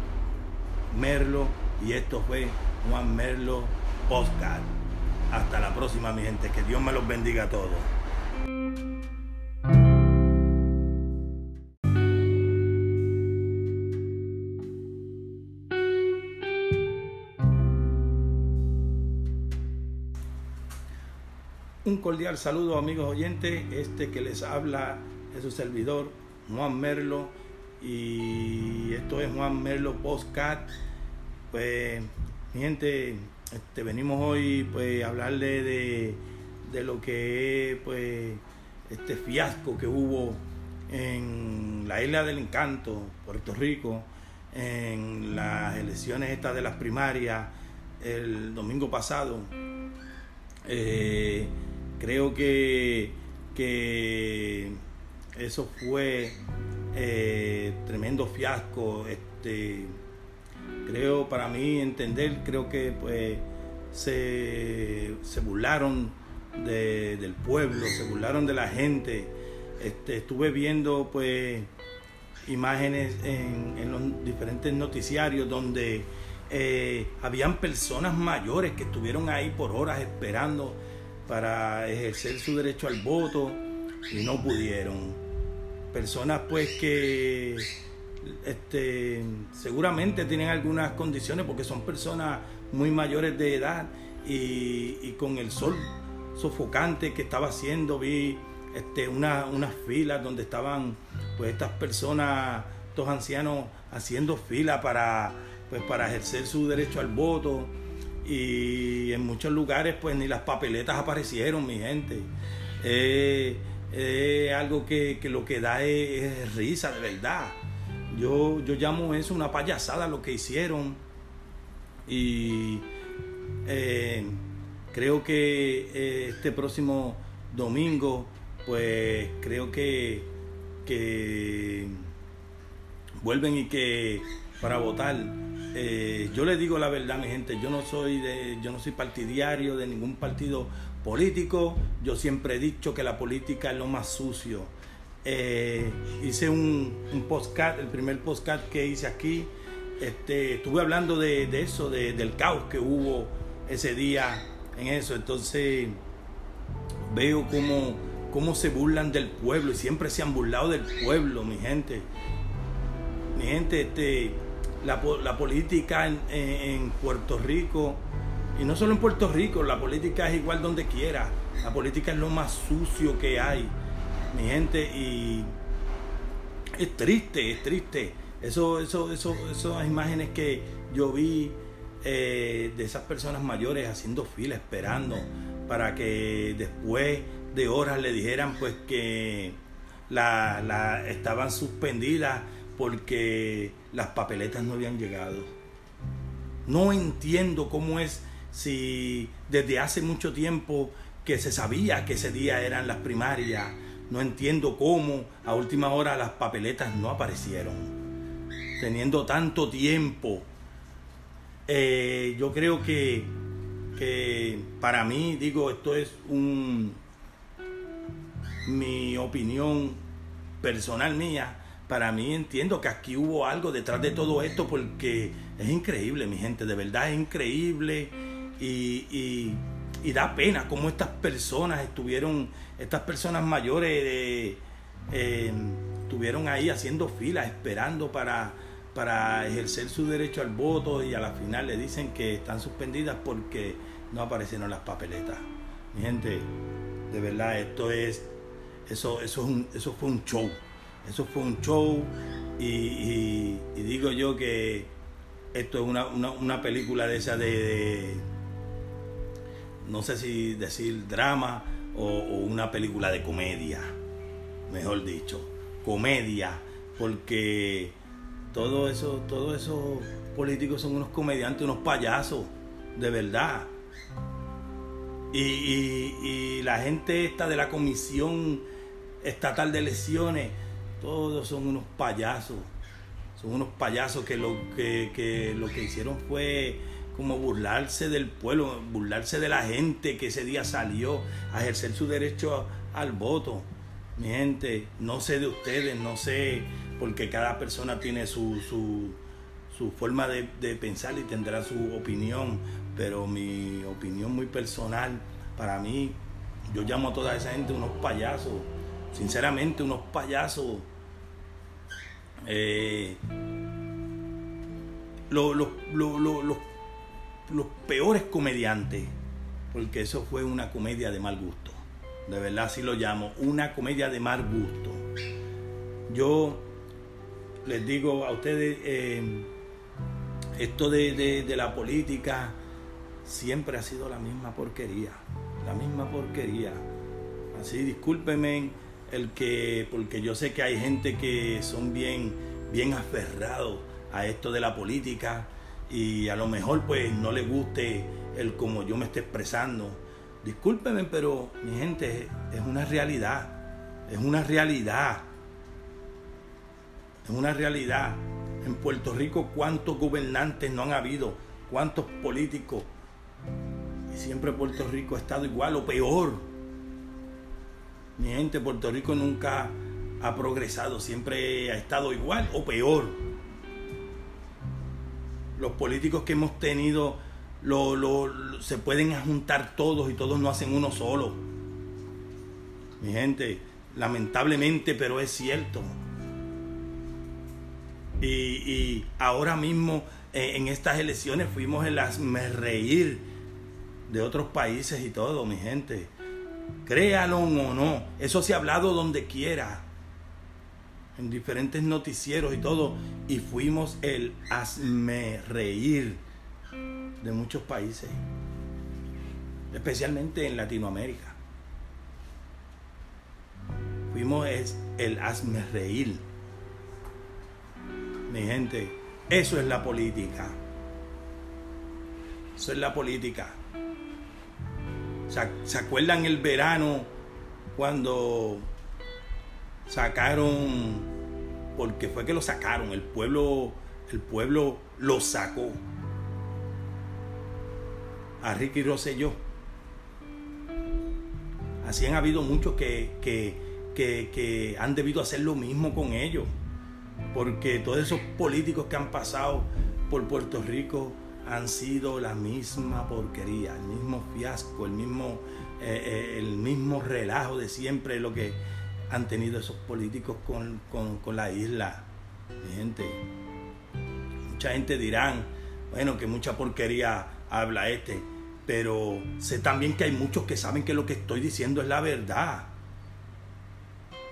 Merlo. Y esto fue Juan Merlo Podcast. Hasta la próxima, mi gente. Que Dios me los bendiga a todos. Un cordial saludo amigos oyentes, este que les habla es su servidor Juan Merlo y esto es Juan Merlo Postcat. Pues mi gente, este, venimos hoy pues a hablarle de, de lo que es pues este fiasco que hubo en la isla del encanto, Puerto Rico, en las elecciones estas de las primarias el domingo pasado. Eh, Creo que, que eso fue eh, tremendo fiasco. Este, creo, para mí entender, creo que pues se, burlaron del pueblo, se burlaron de la gente. Este, estuve viendo pues imágenes en, los diferentes noticiarios donde eh, habían personas mayores que estuvieron ahí por horas esperando para ejercer su derecho al voto y no pudieron. Personas pues que este, seguramente tienen algunas condiciones porque son personas muy mayores de edad y, con el sol sofocante que estaba haciendo vi este, una, unas filas donde estaban pues estas personas, estos ancianos haciendo fila para, pues, para ejercer su derecho al voto y en muchos lugares pues ni las papeletas aparecieron, mi gente. Es algo que, lo que da es, risa, de verdad. Yo, yo llamo eso una payasada lo que hicieron. Y eh, creo que eh, este próximo domingo pues creo que, que vuelven y que para votar eh, yo le digo la verdad mi gente yo no soy de yo no soy partidario de ningún partido político. Yo siempre he dicho que la política es lo más sucio eh, hice un, un postcard el primer postcard que hice aquí este, estuve hablando de, eso del caos que hubo ese día en eso entonces veo cómo cómo se burlan del pueblo y siempre se han burlado del pueblo, mi gente. Mi gente, este, la, política en, Puerto Rico, y no solo en Puerto Rico, la política es igual donde quiera. La política es lo más sucio que hay, mi gente, y es triste, es triste. Eso, eso, eso, esas imágenes que yo vi eh, de esas personas mayores haciendo fila, esperando para que después de horas le dijeran pues que la, estaban suspendidas porque las papeletas no habían llegado. No entiendo cómo es si desde hace mucho tiempo que se sabía que ese día eran las primarias, no entiendo cómo a última hora las papeletas no aparecieron. Teniendo tanto tiempo, eh, yo creo que, que para mí, digo, esto es un, mi opinión personal mía, para mí entiendo que aquí hubo algo detrás de todo esto porque es increíble, mi gente, de verdad es increíble y, da pena cómo estas personas estuvieron, estas personas mayores eh, estuvieron ahí haciendo fila, esperando para, para ejercer su derecho al voto y a la final le dicen que están suspendidas porque no aparecieron las papeletas. Mi gente, de verdad, esto es eso, eso, eso fue un show. Eso fue un show y, digo yo que esto es una, película de esa de, no sé si decir drama o, una película de comedia, mejor dicho, comedia, porque todo eso, todos esos políticos son unos comediantes, unos payasos, de verdad. Y, la gente esta de la comisión estatal de elecciones, todos son unos payasos. Son unos payasos que, lo que hicieron fue como burlarse del pueblo, burlarse de la gente que ese día salió a ejercer su derecho al voto. Mi gente, no sé de ustedes, no sé, porque cada persona tiene su, su, forma de, pensar y tendrá su opinión, pero mi opinión muy personal, para mí, yo llamo a toda esa gente unos payasos, sinceramente, unos payasos. Eh, los, peores comediantes, porque eso fue una comedia de mal gusto. De verdad, así lo llamo, una comedia de mal gusto. Yo les digo a ustedes, eh, esto de, de la política siempre ha sido la misma porquería, la misma porquería. Así, discúlpenme el que, porque yo sé que hay gente que son bien, bien aferrados a esto de la política y a lo mejor pues no les guste el como yo me esté expresando. Discúlpenme, pero mi gente es una realidad, es una realidad, es una realidad. En Puerto Rico cuántos gobernantes no han habido, cuántos políticos. Y siempre Puerto Rico ha estado igual o peor mi gente, Puerto Rico nunca ha progresado, siempre ha estado igual o peor. Los políticos que hemos tenido se pueden juntar todos y todos no hacen uno solo. Mi gente, lamentablemente, pero es cierto. Y, ahora mismo eh, en estas elecciones fuimos en las me reír de otros países y todo, mi gente. Créalo o no, eso se ha hablado donde quiera, en diferentes noticieros y todo, y fuimos el hazme reír de muchos países, especialmente en Latinoamérica. Fuimos el hazme reír. Mi gente, eso es la política. Eso es la política. ¿Se acuerdan el verano cuando sacaron, porque fue que lo sacaron, el pueblo, el pueblo lo sacó a Ricky Rosselló? Así han habido muchos que, que, que, han debido hacer lo mismo con ellos, porque todos esos políticos que han pasado por Puerto Rico han sido la misma porquería, el mismo fiasco, el mismo, eh, eh, el mismo relajo de siempre lo que han tenido esos políticos con, con la isla. Gente, mucha gente dirán, bueno, que mucha porquería habla este, pero sé también que hay muchos que saben que lo que estoy diciendo es la verdad.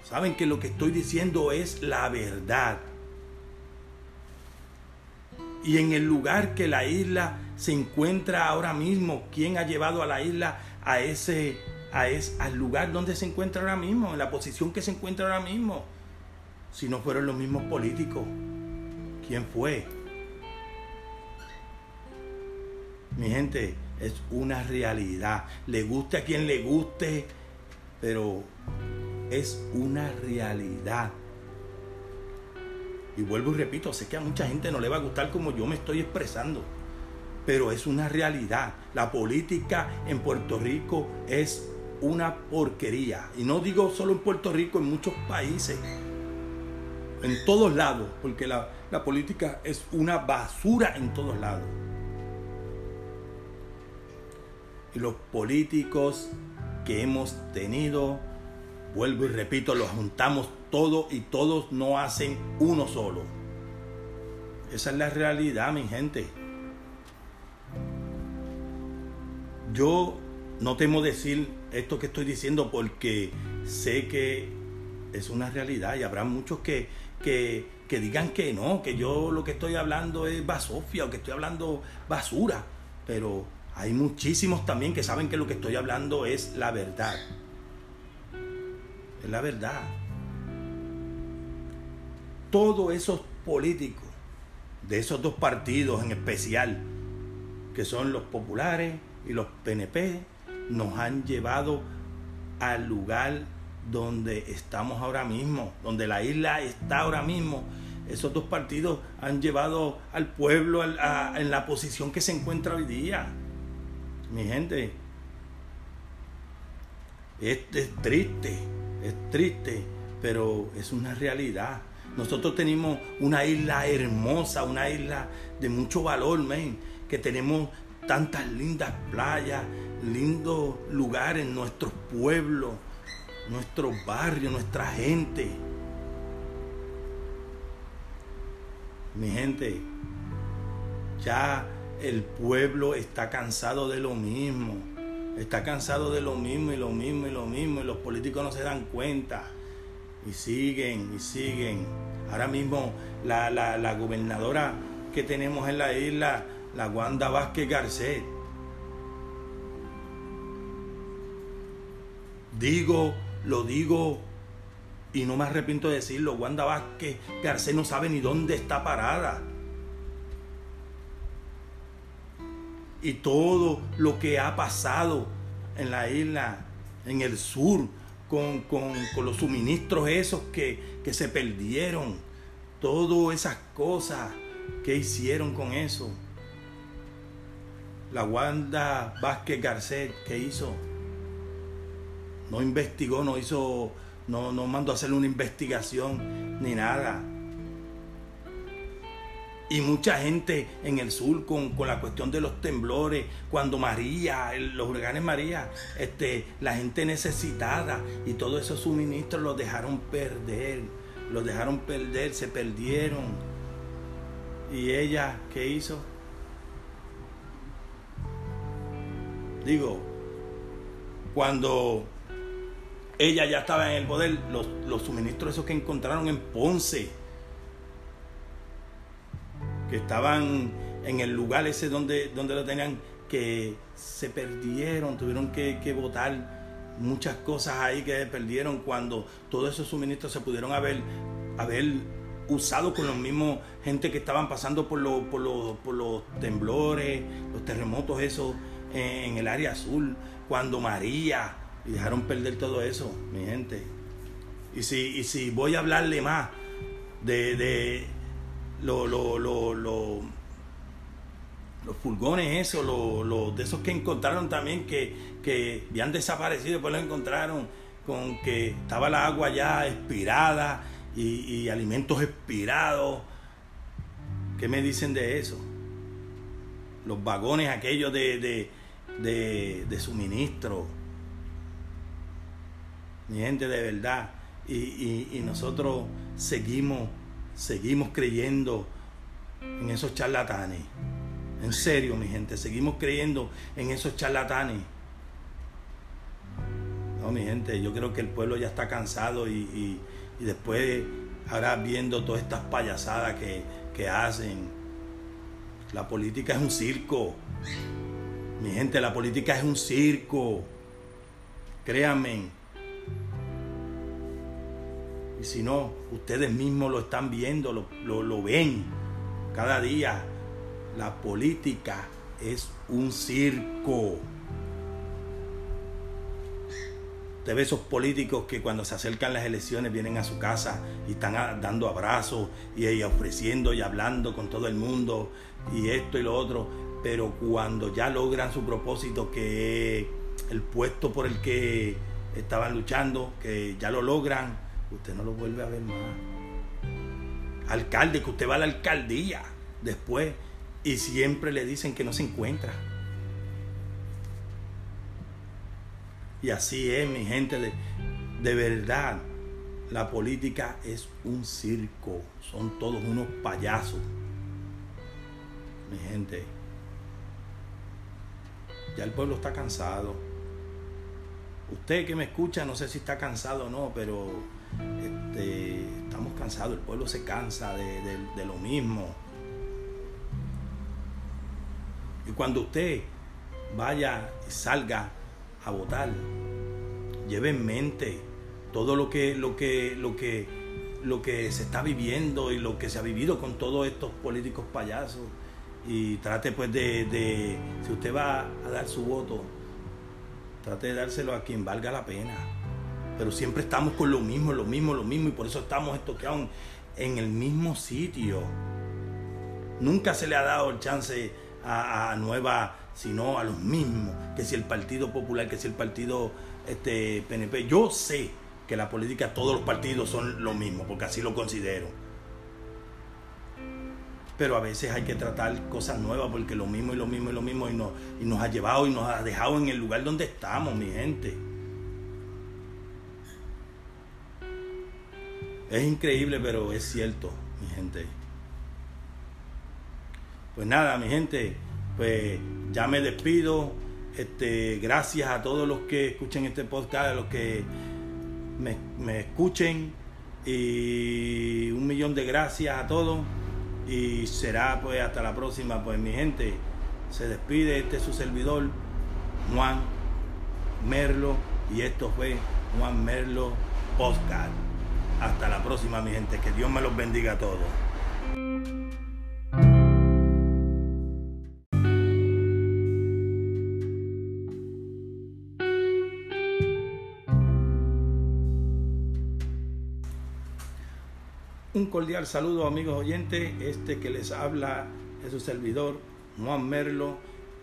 Saben que lo que estoy diciendo es la verdad y en el lugar que la isla se encuentra ahora mismo, ¿quién ha llevado a la isla a ese, a al lugar donde se encuentra ahora mismo, en la posición que se encuentra ahora mismo? Si no fueron los mismos políticos, ¿quién fue? Mi gente, es una realidad. Le guste a quien le guste, pero es una realidad. Y vuelvo y repito, sé que a mucha gente no le va a gustar como yo me estoy expresando, pero es una realidad. La política en Puerto Rico es una porquería. Y no digo solo en Puerto Rico, en muchos países, en todos lados, porque la, la política es una basura en todos lados. Y los políticos que hemos tenido, vuelvo y repito, los juntamos todo y todos no hacen uno solo. Esa es la realidad, mi gente. Yo no temo decir esto que estoy diciendo porque sé que es una realidad y habrá muchos que, que, que digan que no, que yo lo que estoy hablando es basofia o que estoy hablando basura. Pero hay muchísimos también que saben que lo que estoy hablando es la verdad. Es la verdad todos esos políticos de esos dos partidos en especial, que son los populares y los PNP, nos han llevado al lugar donde estamos ahora mismo, donde la isla está ahora mismo. Esos dos partidos han llevado al pueblo en la posición que se encuentra hoy día. Mi gente, es triste, es triste, pero es una realidad. Nosotros tenemos una isla hermosa, una isla de mucho valor, que tenemos tantas lindas playas, lindos lugares, nuestros pueblos, nuestros barrios, nuestra gente. Mi gente, ya el pueblo está cansado de lo mismo. Está cansado de lo mismo y lo mismo y lo mismo y los políticos no se dan cuenta y siguen y siguen. Ahora mismo la, la, gobernadora que tenemos en la isla, la Wanda Vázquez Garcet. Digo, lo digo y no me arrepiento de decirlo, Wanda Vázquez Garcet no sabe ni dónde está parada. Y todo lo que ha pasado en la isla, en el sur, con, los suministros esos que, que se perdieron, todas esas cosas que hicieron con eso. La Wanda Vázquez Garcet, ¿qué hizo? No investigó, no hizo, no, no mandó a hacer una investigación ni nada y mucha gente en el sur con, la cuestión de los temblores, cuando María, los huracanes María, este, la gente necesitada y todos esos suministros los dejaron perder, los dejaron perder, se perdieron. ¿Y ella qué hizo? Digo, cuando ella ya estaba en el poder, los, los suministros esos que encontraron en Ponce, que estaban en el lugar ese donde, donde lo tenían, que se perdieron, tuvieron que, que botar muchas cosas ahí que se perdieron cuando todos esos suministros se pudieron haber, haber usado con los mismos gente que estaban pasando por, los, por, por los temblores, los terremotos esos en, el área azul, cuando María, y dejaron perder todo eso, mi gente. Y si, y si voy a hablarle más de, de lo, lo, lo, lo los pulgones esos, los, de esos que encontraron también que, que habían desaparecido, después los encontraron con que estaba la agua ya expirada y, alimentos expirados. ¿Qué me dicen de eso? Los vagones aquellos de, de, suministro. Mi gente de verdad. Y, y nosotros seguimos, seguimos creyendo en esos charlatanes. En serio, mi gente, seguimos creyendo en esos charlatanes. No, mi gente, yo creo que el pueblo ya está cansado y, después, ahora viendo todas estas payasadas que, que hacen, la política es un circo. Mi gente, la política es un circo. Créanme. Y si no, ustedes mismos lo están viendo, lo, lo, ven cada día. La política es un circo. Usted ve esos políticos que cuando se acercan las elecciones vienen a su casa y están dando abrazos y, ofreciendo y hablando con todo el mundo y esto y lo otro. Pero cuando ya logran su propósito, que el puesto por el que estaban luchando, que ya lo logran, usted no lo vuelve a ver más. Alcalde, que usted va a la alcaldía después y siempre le dicen que no se encuentra. Y así es, mi gente, de, de verdad, la política es un circo, son todos unos payasos. Mi gente, ya el pueblo está cansado. Usted que me escucha, no sé si está cansado o no, pero este, estamos cansados, el pueblo se cansa de, lo mismo. Y cuando usted vaya y salga a votar, lleve en mente todo lo que, lo que, lo que, lo que se está viviendo y lo que se ha vivido con todos estos políticos payasos. Y trate pues de si usted va a dar su voto, trate de dárselo a quien valga la pena. Pero siempre estamos con lo mismo, lo mismo, lo mismo, y por eso estamos estoqueados en el mismo sitio. Nunca se le ha dado el chance a, nueva, sino a los mismos, que si el Partido Popular, que si el Partido este, PNP. Yo sé que la política, todos los partidos son lo mismo, porque así lo considero. Pero a veces hay que tratar cosas nuevas, porque lo mismo y lo mismo y lo mismo, y nos ha llevado y nos ha dejado en el lugar donde estamos, mi gente. Es increíble, pero es cierto, mi gente. Pues nada, mi gente, pues ya me despido. Este, gracias a todos los que escuchen este podcast, a los que me, escuchen. Y un millón de gracias a todos. Y será pues hasta la próxima. Pues mi gente, se despide este es su servidor, Juan Merlo. Y esto fue Juan Merlo Podcast. Hasta la próxima, mi gente. Que Dios me los bendiga a todos. Un cordial saludo amigos oyentes, este que les habla es su servidor Juan Merlo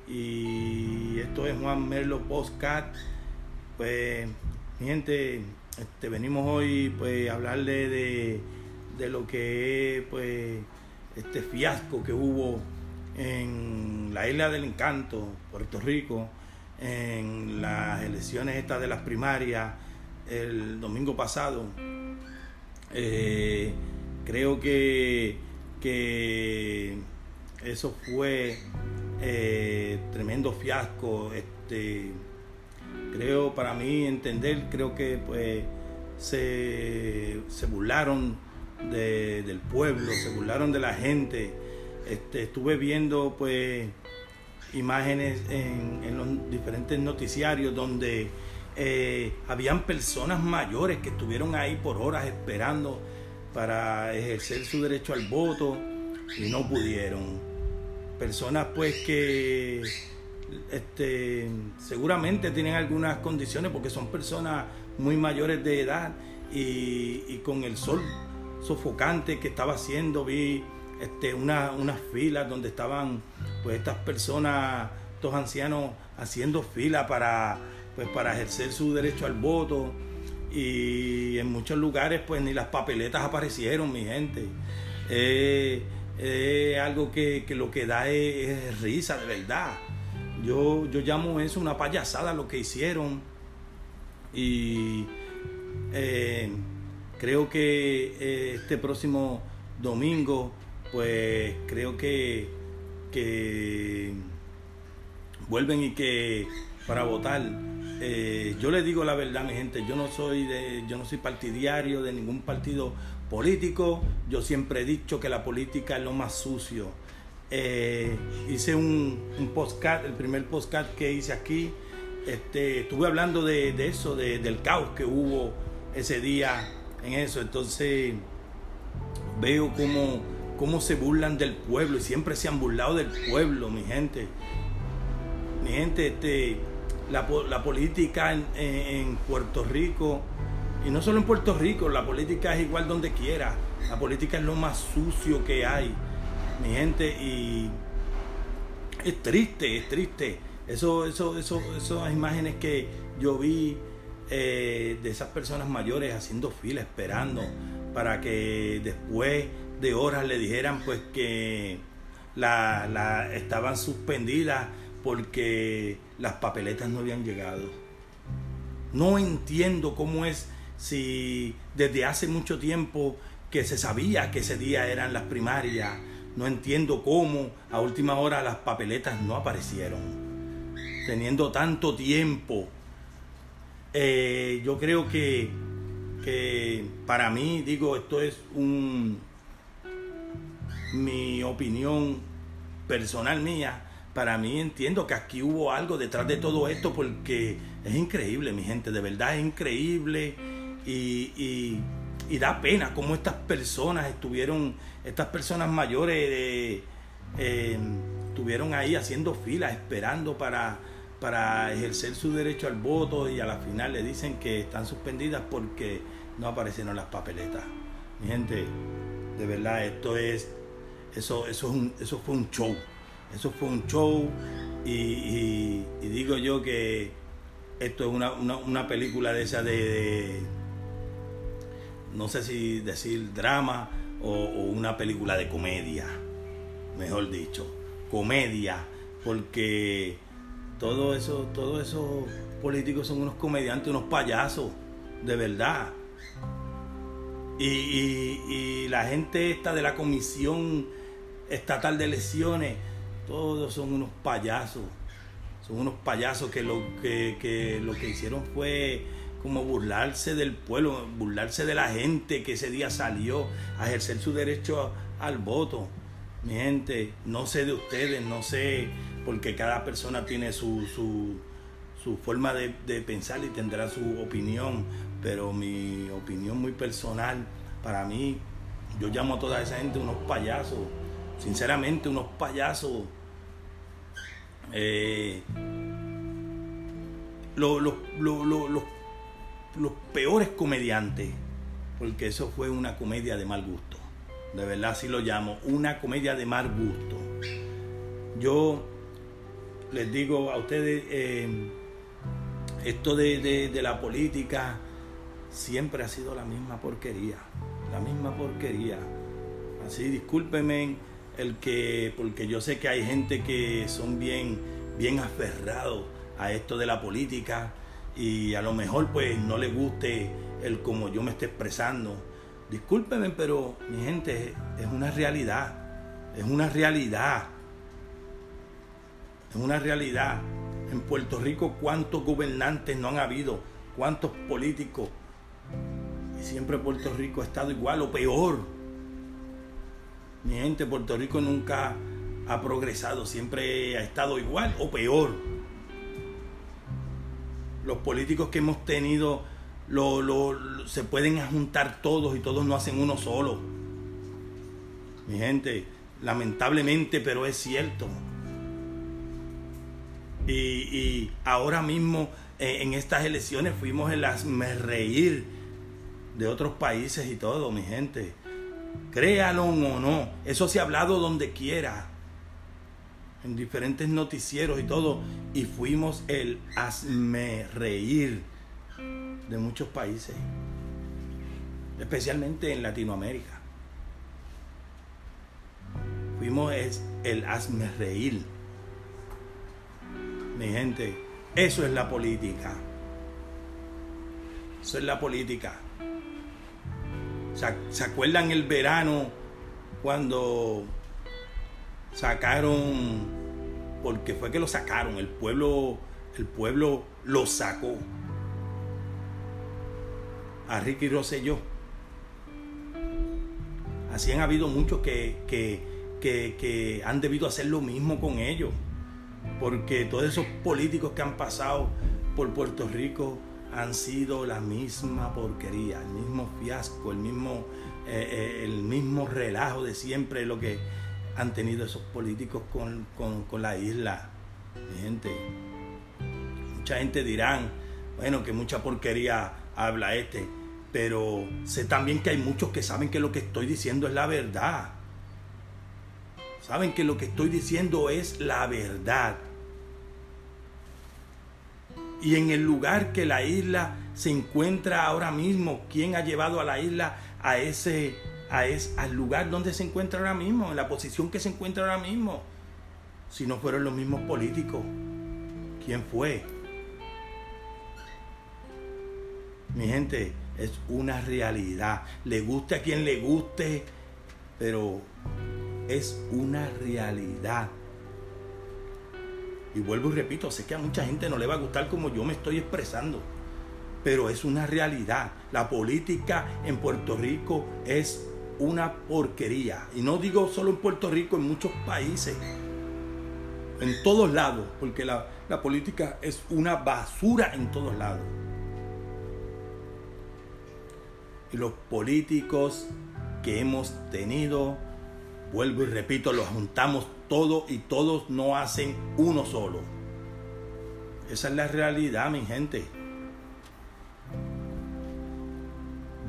y esto es Juan Merlo Postcat. Pues mi gente, este, venimos hoy pues a hablarle de, de lo que es pues este fiasco que hubo en la isla del encanto, Puerto Rico, en las elecciones estas de las primarias el domingo pasado. Eh, Creo que, que eso fue eh, tremendo fiasco. Este, Creo, para mí entender, creo que pues se, se burlaron del pueblo, se burlaron de la gente. Este, estuve viendo pues imágenes en, los diferentes noticiarios donde eh, habían personas mayores que estuvieron ahí por horas esperando para ejercer su derecho al voto y no pudieron. Personas pues que este, seguramente tienen algunas condiciones porque son personas muy mayores de edad y, con el sol sofocante que estaba haciendo vi este, una, unas filas donde estaban pues estas personas, estos ancianos haciendo fila para, pues, para ejercer su derecho al voto y en muchos lugares pues ni las papeletas aparecieron mi gente. Es algo que, lo que da es risa de verdad yo, yo llamo eso una payasada lo que hicieron. Y eh, creo que eh, este próximo domingo, pues creo que, que vuelven y que para votar. Eh, yo les digo la verdad, mi gente, yo no soy de, yo no soy partidario de ningún partido político. Yo siempre he dicho que la política es lo más sucio eh, hice un, un, postcard, el primer postcard que hice aquí. Este, estuve hablando de, eso, del caos que hubo ese día en eso. Entonces veo cómo, cómo se burlan del pueblo y siempre se han burlado del pueblo, mi gente. Mi gente, este, la, la política en, en Puerto Rico, y no solo en Puerto Rico, la política es igual donde quiera. La política es lo más sucio que hay mi gente, y es triste, es triste. Eso, eso, eso, esas imágenes que yo vi eh, de esas personas mayores haciendo fila, esperando para que después de horas le dijeran pues que la, la, estaban suspendidas porque las papeletas no habían llegado. No entiendo cómo es si desde hace mucho tiempo que se sabía que ese día eran las primarias, no entiendo cómo a última hora las papeletas no aparecieron. Teniendo tanto tiempo, eh, yo creo que, que para mí, digo, esto es un mi opinión personal mía. Para mí entiendo que aquí hubo algo detrás de todo esto porque es increíble, mi gente, de verdad es increíble y y da pena cómo estas personas estuvieron, estas personas mayores eh, estuvieron ahí haciendo fila, esperando para, para ejercer su derecho al voto y a la final le dicen que están suspendidas porque no aparecieron las papeletas. Mi gente, de verdad, esto es, eso, eso, es un, eso fue un show. Eso fue un show y, digo yo que esto es una, una, película de esa de no sé si decir drama o, una película de comedia, mejor dicho, comedia, porque todo eso, todos esos políticos son unos comediantes, unos payasos, de verdad. Y, la gente esta de la comisión estatal de elecciones, todos son unos payasos, son unos payasos que lo que lo que hicieron fue como burlarse del pueblo, burlarse de la gente que ese día salió a ejercer su derecho al voto. Mi gente, no sé de ustedes, no sé, porque cada persona tiene su, su, forma de, pensar y tendrá su opinión, pero mi opinión muy personal, para mí, yo llamo a toda esa gente unos payasos, sinceramente unos payasos. Eh, los, los, los los peores comediantes, porque eso fue una comedia de mal gusto. De verdad así lo llamo, una comedia de mal gusto. Yo les digo a ustedes, eh, esto de, la política siempre ha sido la misma porquería, la misma porquería. Así discúlpenme el que, porque yo sé que hay gente que son bien, bien aferrados a esto de la política y a lo mejor pues no le guste el como yo me esté expresando. Discúlpeme, pero mi gente es una realidad, es una realidad, es una realidad. En Puerto Rico, ¿cuántos gobernantes no han habido? ¿Cuántos políticos? Y siempre Puerto Rico ha estado igual o peor. Mi gente, Puerto Rico nunca ha progresado, siempre ha estado igual o peor. Los políticos que hemos tenido se pueden juntar todos y todos no hacen uno solo. Mi gente, lamentablemente, pero es cierto. Y, ahora mismo eh, en estas elecciones fuimos el reír de otros países y todo, mi gente. Créalo o no, eso se ha hablado donde quiera, en diferentes noticieros y todo, y fuimos el hazme reír de muchos países, especialmente en Latinoamérica. Fuimos el hazme reír. Mi gente, eso es la política. Eso es la política. ¿Se acuerdan el verano cuando sacaron, porque fue que lo sacaron, el pueblo, el pueblo lo sacó a Ricky Rosselló. Así han habido muchos que, que, han debido hacer lo mismo con ellos. Porque todos esos políticos que han pasado por Puerto Rico han sido la misma porquería, el mismo fiasco, el mismo, eh, eh, el mismo relajo de siempre lo que han tenido esos políticos con, con la isla. Gente, mucha gente dirán, bueno, que mucha porquería habla este pero sé también que hay muchos que saben que lo que estoy diciendo es la verdad. Saben que lo que estoy diciendo es la verdad. Y en el lugar que la isla se encuentra ahora mismo, ¿quién ha llevado a la isla a ese, a ese, al lugar donde se encuentra ahora mismo, en la posición que se encuentra ahora mismo? Si no fueron los mismos políticos, ¿quién fue? Mi gente, es una realidad. Le guste a quien le guste, pero es una realidad. Y vuelvo y repito, sé que a mucha gente no le va a gustar como yo me estoy expresando, pero es una realidad. La política en Puerto Rico es una porquería. Y no digo solo en Puerto Rico, en muchos países, en todos lados, porque la, la política es una basura en todos lados y los políticos que hemos tenido, vuelvo y repito, los juntamos todos y todos no hacen uno solo. Esa es la realidad, mi gente.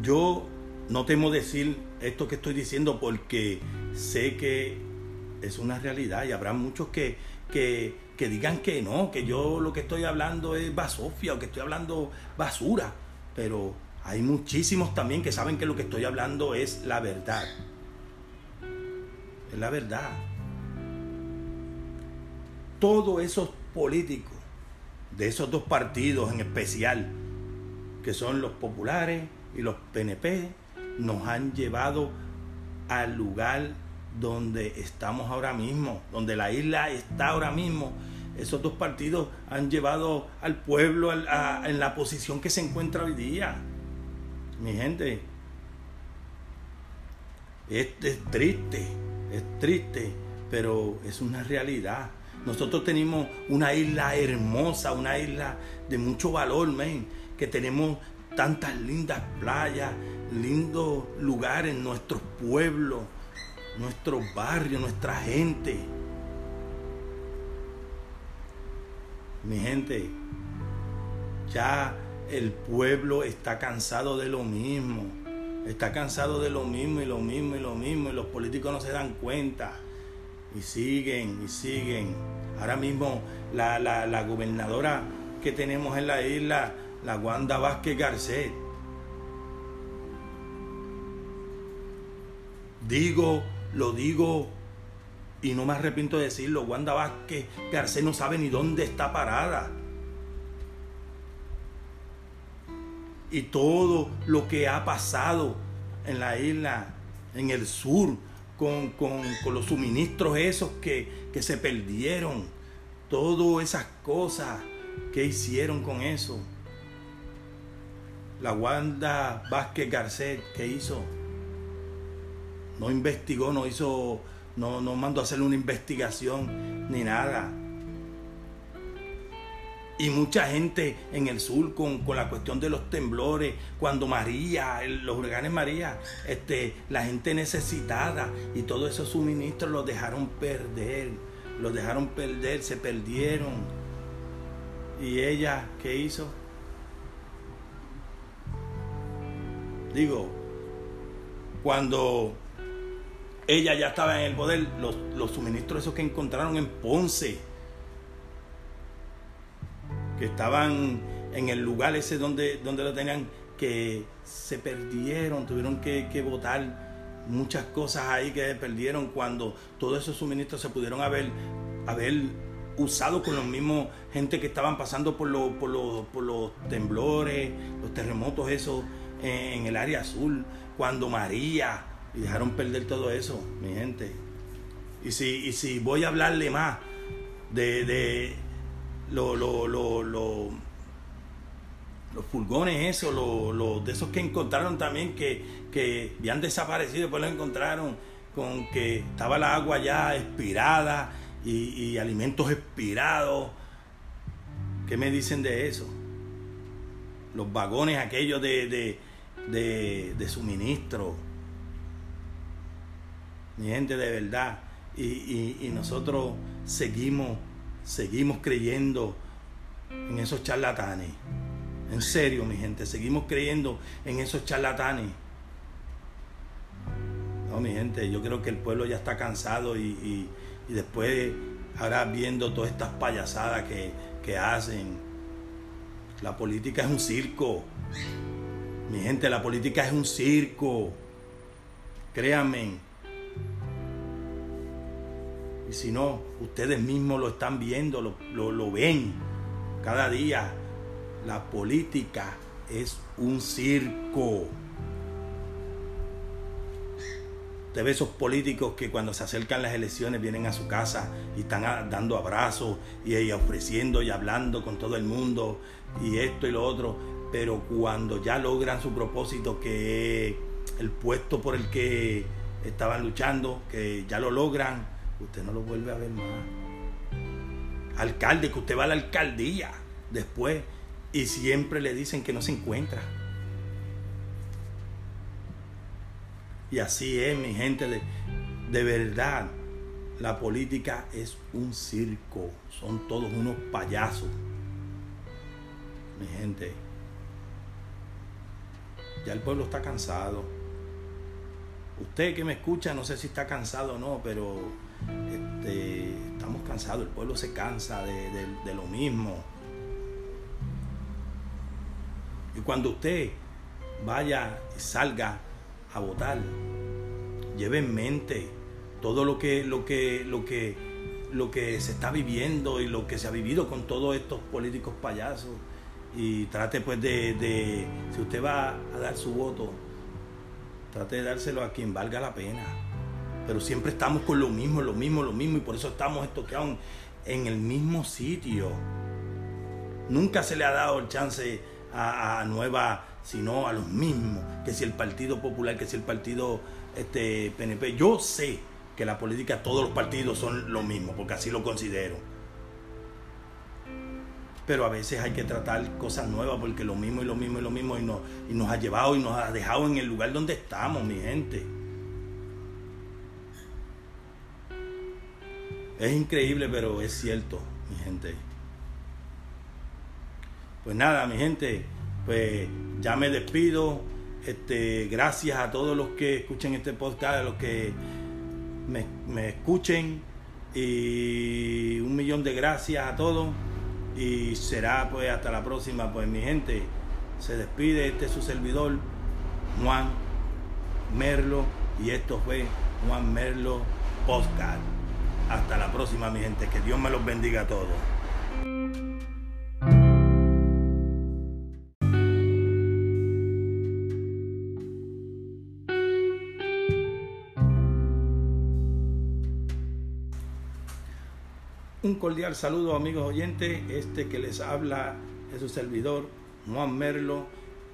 Yo no temo decir esto que estoy diciendo porque sé que es una realidad y habrá muchos que, que, que digan que no, que yo lo que estoy hablando es basofia o que estoy hablando basura, pero hay muchísimos también que saben que lo que estoy hablando es la verdad. Es la verdad. Todos esos políticos de esos dos partidos en especial, que son los populares y los PNP, nos han llevado al lugar donde estamos ahora mismo, donde la isla está ahora mismo. Esos dos partidos han llevado al pueblo en la posición que se encuentra hoy día mi gente, es, es triste, es triste, pero es una realidad. Nosotros tenemos una isla hermosa, una isla de mucho valor, que tenemos tantas lindas playas, lindos lugares, nuestros pueblos, nuestros barrios, nuestra gente. Mi gente, ya el pueblo está cansado de lo mismo. Está cansado de lo mismo y lo mismo y lo mismo y los políticos no se dan cuenta. Y siguen y siguen. Ahora mismo la, la, gobernadora que tenemos en la isla, la Wanda Vázquez Garcet. Digo, lo digo y no me arrepiento de decirlo, Wanda Vázquez Garcet no sabe ni dónde está parada. y todo lo que ha pasado en la isla, en el sur, con, los suministros esos que, se perdieron. todas esas cosas que hicieron con eso. La Wanda Vázquez Garcet, ¿qué hizo? No investigó, no hizo, no, no mandó a hacer una investigación ni nada. Y mucha gente en el sur con, la cuestión de los temblores, cuando María, los huracanes María, este, la gente necesitada y todos esos suministros los dejaron perder, los dejaron perder, se perdieron. ¿Y ella qué hizo? Digo, cuando ella ya estaba en el poder, los, los suministros esos que encontraron en Ponce, que estaban en el lugar ese donde, donde lo tenían, que se perdieron, tuvieron que, que botar muchas cosas ahí que se perdieron cuando todos esos suministros se pudieron haber, haber usado con los mismos gente que estaban pasando por, por, por los temblores, los terremotos esos en, el área azul, cuando María, y dejaron perder todo eso, mi gente. Y si, y si voy a hablarle más de lo, lo, lo, los pulgones, eso, lo, de esos que encontraron también que, que habían desaparecido, después lo encontraron con que estaba la agua ya expirada y, alimentos expirados. ¿Qué me dicen de eso? Los vagones aquellos de, de, de, suministro. Mi gente de verdad. Y, y nosotros seguimos seguimos creyendo en esos charlatanes. En serio, mi gente, seguimos creyendo en esos charlatanes. No, mi gente, yo creo que el pueblo ya está cansado y, después, ahora viendo todas estas payasadas que, que hacen, la política es un circo. Mi gente, la política es un circo. Créanme, y si no, ustedes mismos lo están viendo, lo, lo, ven cada día. La política es un circo. Usted ve esos políticos que cuando se acercan las elecciones vienen a su casa y están dando abrazos y, ofreciendo y hablando con todo el mundo y esto y lo otro. Pero cuando ya logran su propósito, que el puesto por el que estaban luchando, que ya lo logran, usted no lo vuelve a ver más. Alcalde, que usted va a la alcaldía después y siempre le dicen que no se encuentra. Y así es, mi gente, de, de verdad, la política es un circo, son todos unos payasos. Mi gente, ya el pueblo está cansado. Usted que me escucha, no sé si está cansado o no, pero este, estamos cansados, el pueblo se cansa de, lo mismo. Y cuando usted vaya y salga a votar, lleve en mente todo lo que, lo que, lo que, lo que se está viviendo y lo que se ha vivido con todos estos políticos payasos. Y trate pues de, de si usted va a dar su voto, trate de dárselo a quien valga la pena pero siempre estamos con lo mismo, lo mismo, lo mismo, y por eso estamos estoqueados en el mismo sitio. Nunca se le ha dado el chance a, nueva, sino a los mismos, que si el Partido Popular, que si el Partido este, PNP. Yo sé que la política, todos los partidos son lo mismo, porque así lo considero. Pero a veces hay que tratar cosas nuevas, porque lo mismo y lo mismo y lo mismo, y nos, y nos ha llevado y nos ha dejado en el lugar donde estamos, mi gente. Es increíble, pero es cierto, mi gente. Pues nada, mi gente, pues ya me despido. Este, gracias a todos los que escuchen este podcast, a los que me, me escuchen. Y un millón de gracias a todos. Y será pues hasta la próxima. Pues mi gente, se despide este su servidor, Juan Merlo. Y esto fue Juan Merlo Podcast. Hasta la próxima, mi gente. Que Dios me los bendiga a todos. un cordial saludo amigos oyentes, este que les habla es su servidor Juan Merlo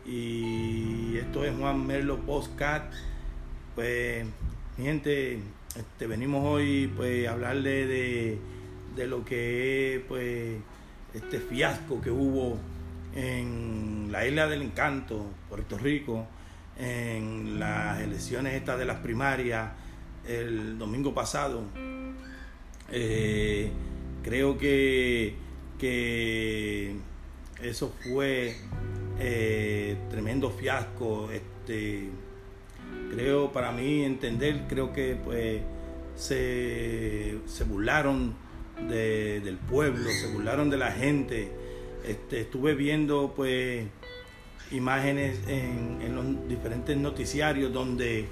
y esto es Juan Merlo Postcat. Pues mi gente, este, venimos hoy pues a hablarle de, de lo que es pues este fiasco que hubo en la isla del encanto, Puerto Rico, en las elecciones estas de las primarias el domingo pasado. Eh, creo que, que eso fue eh, tremendo fiasco. Este, creo, para mí entender, creo que pues se, se burlaron del pueblo, se burlaron de la gente. Este, estuve viendo pues imágenes en, en los diferentes noticiarios donde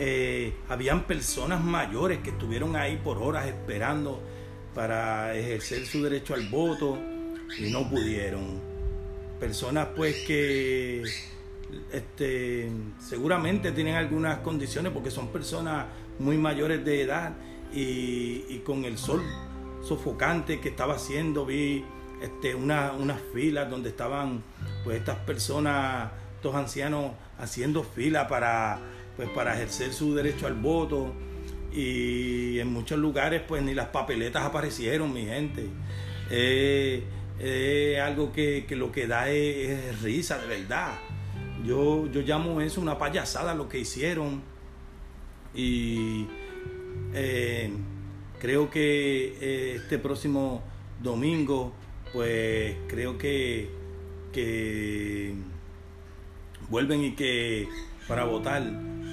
eh, habían personas mayores que estuvieron ahí por horas esperando para ejercer su derecho al voto y no pudieron. Personas pues que este, seguramente tienen algunas condiciones porque son personas muy mayores de edad y, con el sol sofocante que estaba haciendo vi este, una, unas filas donde estaban pues estas personas, estos ancianos haciendo fila para, pues, para ejercer su derecho al voto y en muchos lugares pues ni las papeletas aparecieron, mi gente. Es algo que, lo que da es, risa, de verdad. Yo, yo llamo eso una payasada lo que hicieron y eh, creo que eh, este próximo domingo pues creo que, que vuelven y que para votar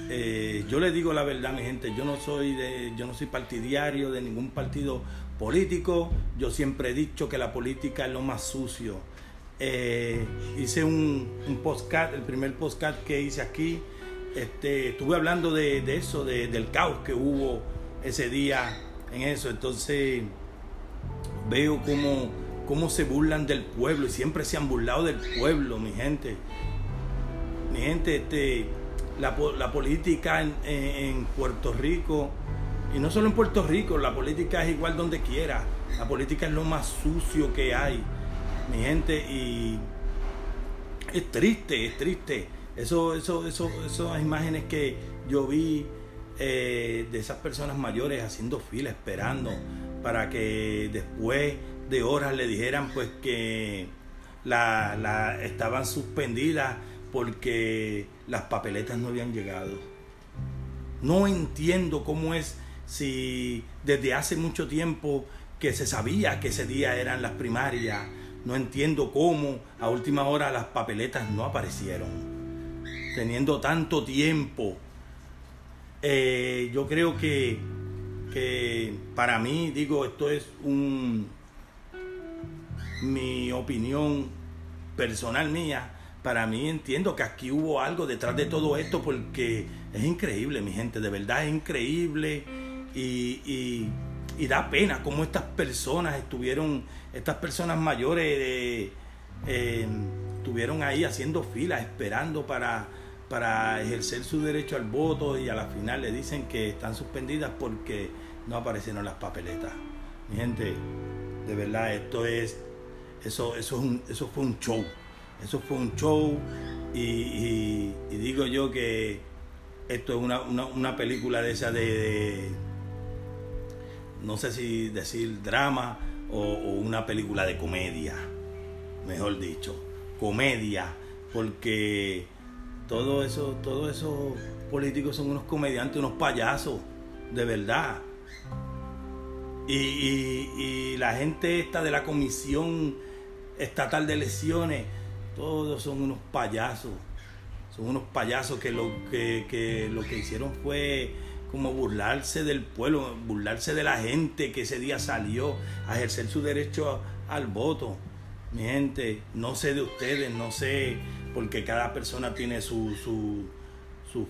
eh, yo le digo la verdad, mi gente, yo no soy de, yo no soy partidario de ningún partido político. Yo siempre he dicho que la política es lo más sucio. Eh, hice un, un postcard, el primer postcard que hice aquí. Este, estuve hablando de, eso, del caos que hubo ese día en eso. Entonces veo cómo, cómo se burlan del pueblo y siempre se han burlado del pueblo, mi gente. Mi gente, este la, política en, Puerto Rico, y no solo en Puerto Rico, la política es igual donde quiera. La política es lo más sucio que hay, mi gente, y es triste, es triste. Eso, eso, eso, esas imágenes que yo vi eh, de esas personas mayores haciendo fila, esperando para que después de horas le dijeran pues que la, la estaban suspendidas porque las papeletas no habían llegado. No entiendo cómo es si desde hace mucho tiempo que se sabía que ese día eran las primarias, no entiendo cómo a última hora las papeletas no aparecieron. Teniendo tanto tiempo, eh, yo creo que, que para mí, digo, esto es un mi opinión personal mía, para mí entiendo que aquí hubo algo detrás de todo esto porque es increíble, mi gente, de verdad es increíble y, da pena cómo estas personas estuvieron, estas personas mayores eh, estuvieron ahí haciendo fila, esperando para, para ejercer su derecho al voto y a la final le dicen que están suspendidas porque no aparecieron las papeletas. Mi gente, de verdad, esto es, eso, eso, es un, eso fue un show. Eso fue un show y, digo yo que esto es una, película de esa de, no sé si decir drama o, una película de comedia, mejor dicho, comedia, porque todo eso, todos esos políticos son unos comediantes, unos payasos, de verdad. Y, la gente esta de la Comisión Estatal de Elecciones todos son unos payasos. Son unos payasos que, lo que hicieron fue como burlarse del pueblo, burlarse de la gente que ese día salió a ejercer su derecho al voto. Mi gente, no sé de ustedes, no sé, porque cada persona tiene su, su,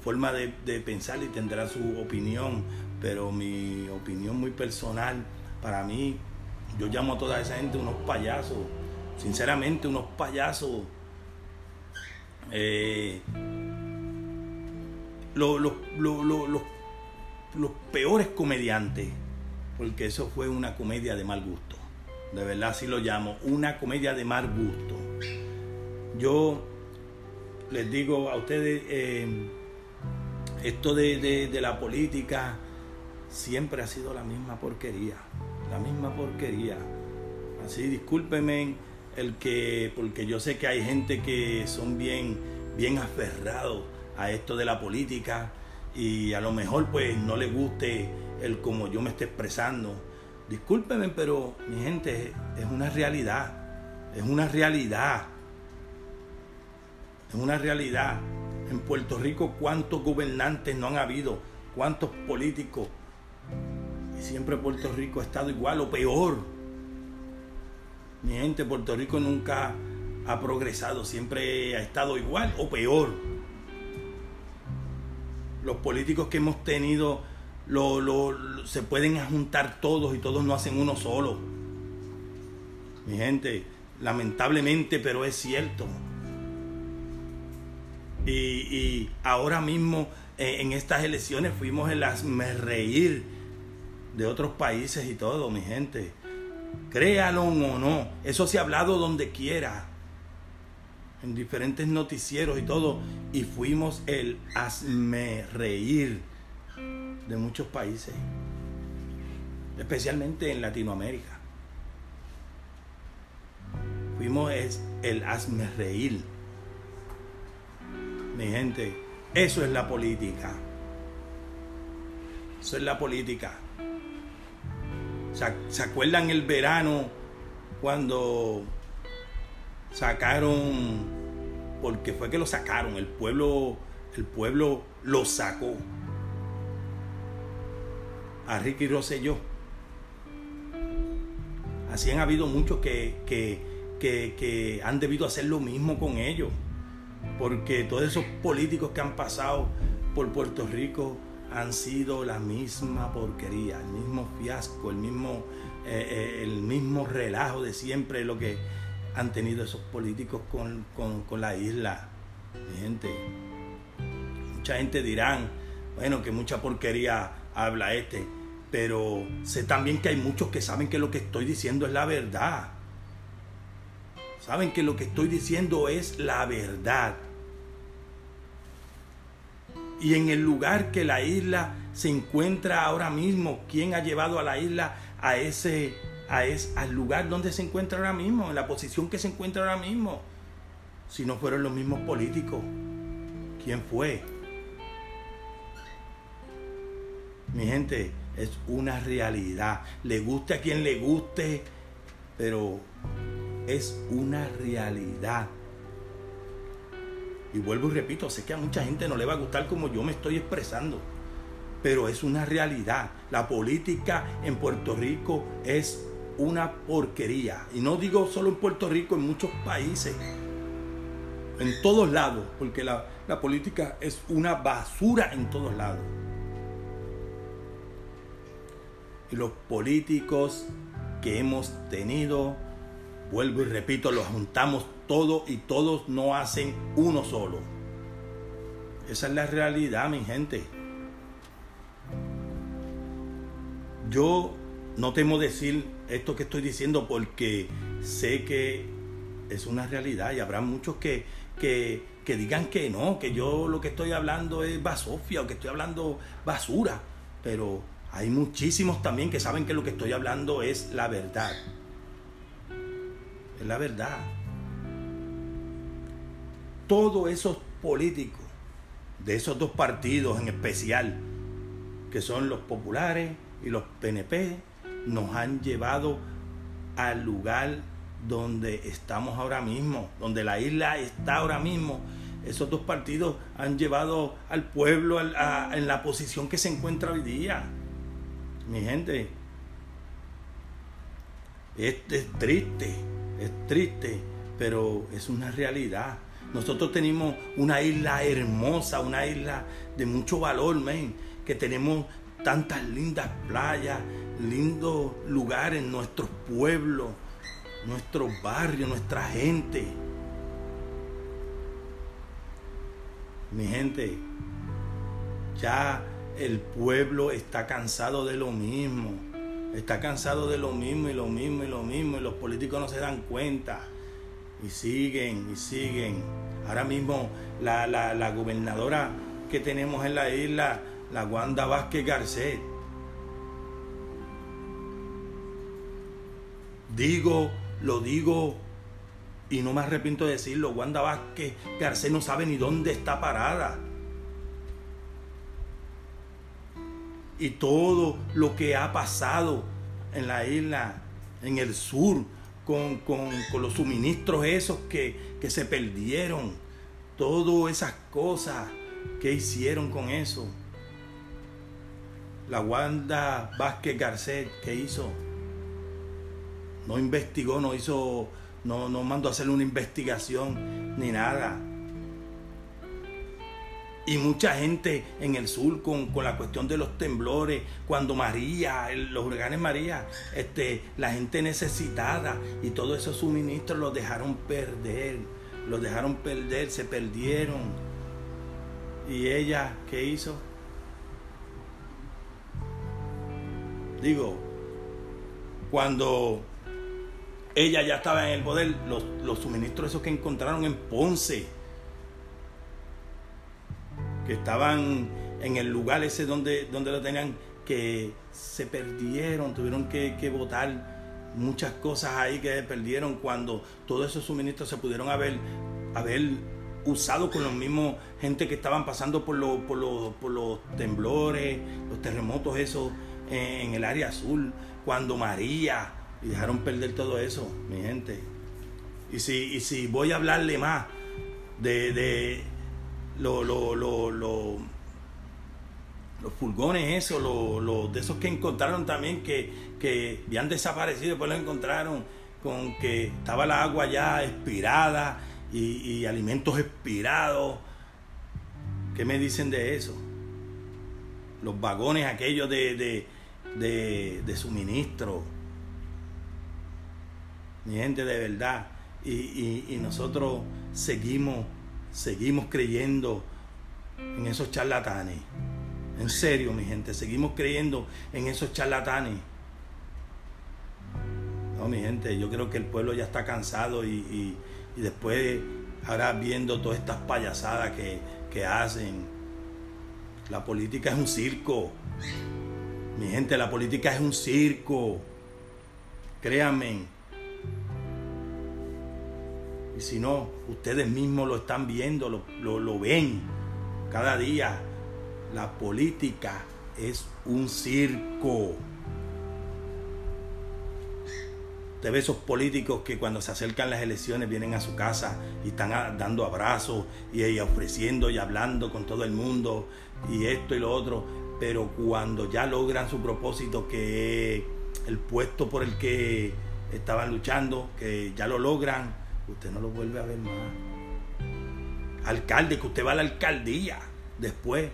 forma de, pensar y tendrá su opinión, pero mi opinión muy personal, para mí, yo llamo a toda esa gente unos payasos, sinceramente unos payasos eh, los peores comediantes, porque eso fue una comedia de mal gusto. de verdad así lo llamo, una comedia de mal gusto. Yo les digo a ustedes, eh, esto de, de la política siempre ha sido la misma porquería, la misma porquería. Así, discúlpenme el que, porque yo sé que hay gente que son bien, bien aferrados a esto de la política y a lo mejor pues no les guste el como yo me esté expresando. Discúlpenme, pero mi gente es una realidad, es una realidad, es una realidad. En Puerto Rico cuántos gobernantes no han habido, cuántos políticos. Y siempre Puerto Rico ha estado igual o peor. Mi gente, Puerto Rico nunca ha progresado, siempre ha estado igual o peor los políticos que hemos tenido se pueden juntar todos y todos no hacen uno solo. Mi gente, lamentablemente, pero es cierto. Y, ahora mismo eh, en estas elecciones fuimos el reír de otros países y todo, mi gente. Créalo o no, eso se ha hablado donde quiera en diferentes noticieros y todo, y fuimos el hazme reír de muchos países, especialmente en Latinoamérica. Fuimos el hazme reír. Mi gente, eso es la política. Eso es la política. ¿Se acuerdan el verano cuando sacaron, porque fue que lo sacaron, el pueblo, el pueblo lo sacó. A Ricky Rosselló. Así han habido muchos que, que, que han debido hacer lo mismo con ellos. Porque todos esos políticos que han pasado por Puerto Rico han sido la misma porquería, el mismo fiasco, el mismo, eh, eh, el mismo relajo de siempre, lo que, han tenido esos políticos con, la isla. Gente, mucha gente dirán, bueno, que mucha porquería habla este, pero sé también que hay muchos que saben que lo que estoy diciendo es la verdad. Saben que lo que estoy diciendo es la verdad. Y en el lugar que la isla se encuentra ahora mismo, ¿quién ha llevado a la isla a ese a es, al lugar donde se encuentra ahora mismo, en la posición que se encuentra ahora mismo. Si no fueron los mismos políticos, ¿quién fue? Mi gente, es una realidad. Le guste a quien le guste, pero es una realidad. Y vuelvo y repito, sé que a mucha gente no le va a gustar como yo me estoy expresando, pero es una realidad. La política en Puerto Rico es una porquería. Y no digo solo en Puerto Rico, en muchos países, en todos lados, porque la, política es una basura en todos lados. Y los políticos que hemos tenido, vuelvo y repito, los juntamos todos y todos no hacen uno solo. Esa es la realidad, mi gente. Yo no temo decir esto que estoy diciendo porque sé que es una realidad y habrá muchos que, que, digan que no, que yo lo que estoy hablando es basofia o que estoy hablando basura. Pero hay muchísimos también que saben que lo que estoy hablando es la verdad. Es la verdad. Todos esos políticos de esos dos partidos en especial, que son los populares y los PNP, nos han llevado al lugar donde estamos ahora mismo, donde la isla está ahora mismo. Esos dos partidos han llevado al pueblo en la posición que se encuentra hoy día. Mi gente, es, es triste, es triste, pero es una realidad. Nosotros tenemos una isla hermosa, una isla de mucho valor, men, que tenemos tantas lindas playas, lindos lugares, nuestros pueblos, nuestros barrios, nuestra gente. Mi gente, ya el pueblo está cansado de lo mismo. está cansado de lo mismo y lo mismo y lo mismo y los políticos no se dan cuenta y siguen y siguen. Ahora mismo la, la, gobernadora que tenemos en la isla, la Wanda Vázquez Garcet, digo, lo digo y no me arrepiento de decirlo, Wanda Vázquez Garcet no sabe ni dónde está parada. Y todo lo que ha pasado en la isla, en el sur, con, los suministros esos que, que se perdieron, todas esas cosas que hicieron con eso. La Wanda Vázquez Garcet, ¿qué hizo? No investigó, no hizo, no, no mandó a hacer una investigación ni nada. Y mucha gente en el sur con, la cuestión de los temblores, cuando María, los huracanes María, este, la gente necesitada y todos esos suministros los dejaron perder, los dejaron perder, se perdieron. ¿Y ella qué hizo? Digo, cuando ella ya estaba en el poder, los, los suministros esos que encontraron en Ponce, que estaban en el lugar ese donde, donde lo tenían, que se perdieron, tuvieron que, que votar muchas cosas ahí que se perdieron cuando todos esos suministros se pudieron haber, haber usado con los mismos gente que estaban pasando por, por, por los temblores, los terremotos esos en, el área azul, cuando María, y dejaron perder todo eso, mi gente. Y si, y si voy a hablarle más de lo, lo, lo, los pulgones, eso, lo, de esos que encontraron también que, que habían desaparecido, después lo encontraron con que estaba la agua ya expirada y, alimentos expirados. ¿Qué me dicen de eso? Los vagones aquellos de, de, suministro. Mi gente de verdad. Y, y nosotros seguimos seguimos creyendo en esos charlatanes. En serio, mi gente, seguimos creyendo en esos charlatanes. No, mi gente, yo creo que el pueblo ya está cansado y, después, ahora viendo todas estas payasadas que, que hacen, la política es un circo. Mi gente, la política es un circo. Créanme, y si no, ustedes mismos lo están viendo, lo, lo, ven cada día. La política es un circo. Usted ve esos políticos que cuando se acercan las elecciones vienen a su casa y están dando abrazos y, ofreciendo y hablando con todo el mundo y esto y lo otro. Pero cuando ya logran su propósito, que el puesto por el que estaban luchando, que ya lo logran, usted no lo vuelve a ver más. Alcalde, que usted va a la alcaldía después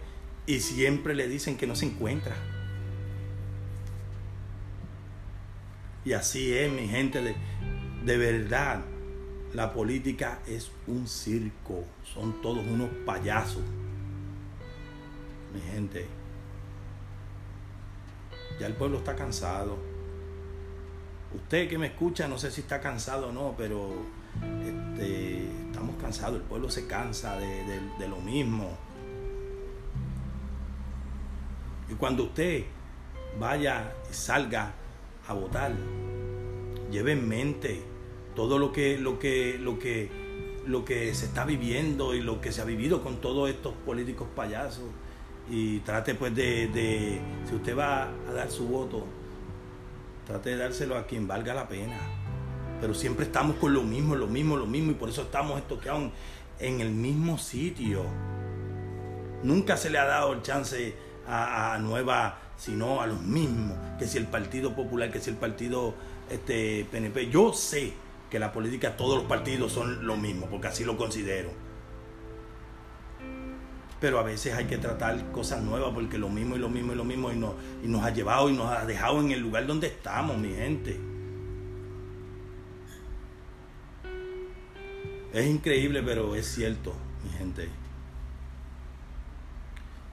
y siempre le dicen que no se encuentra. Y así es, mi gente, de, de verdad. La política es un circo, son todos unos payasos. Mi gente, ya el pueblo está cansado. Usted que me escucha, no sé si está cansado o no, pero este, estamos cansados, el pueblo se cansa de, lo mismo. Y cuando usted vaya y salga a votar, lleve en mente todo lo que, lo que, lo que, lo que se está viviendo y lo que se ha vivido con todos estos políticos payasos. Y trate pues de, de si usted va a dar su voto, trate de dárselo a quien valga la pena pero siempre estamos con lo mismo, lo mismo, lo mismo, y por eso estamos estoqueados en el mismo sitio. Nunca se le ha dado el chance a, nueva, sino a los mismos, que si el Partido Popular, que si el Partido este, PNP. Yo sé que la política, todos los partidos son lo mismo, porque así lo considero. Pero a veces hay que tratar cosas nuevas, porque lo mismo y lo mismo y lo mismo, y nos ha llevado y nos ha dejado en el lugar donde estamos, mi gente. Es increíble, pero es cierto, mi gente.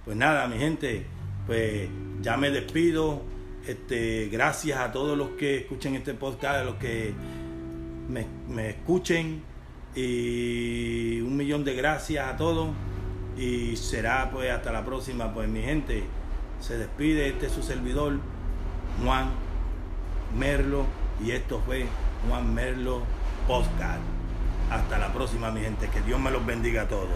Pues nada, mi gente, pues ya me despido. Este, gracias a todos los que escuchen este podcast, a los que me, me escuchen. Y un millón de gracias a todos. Y será pues hasta la próxima, pues mi gente. Se despide este es su servidor, Juan Merlo. Y esto fue Juan Merlo Podcast. Hasta la próxima, mi gente. Que Dios me los bendiga a todos.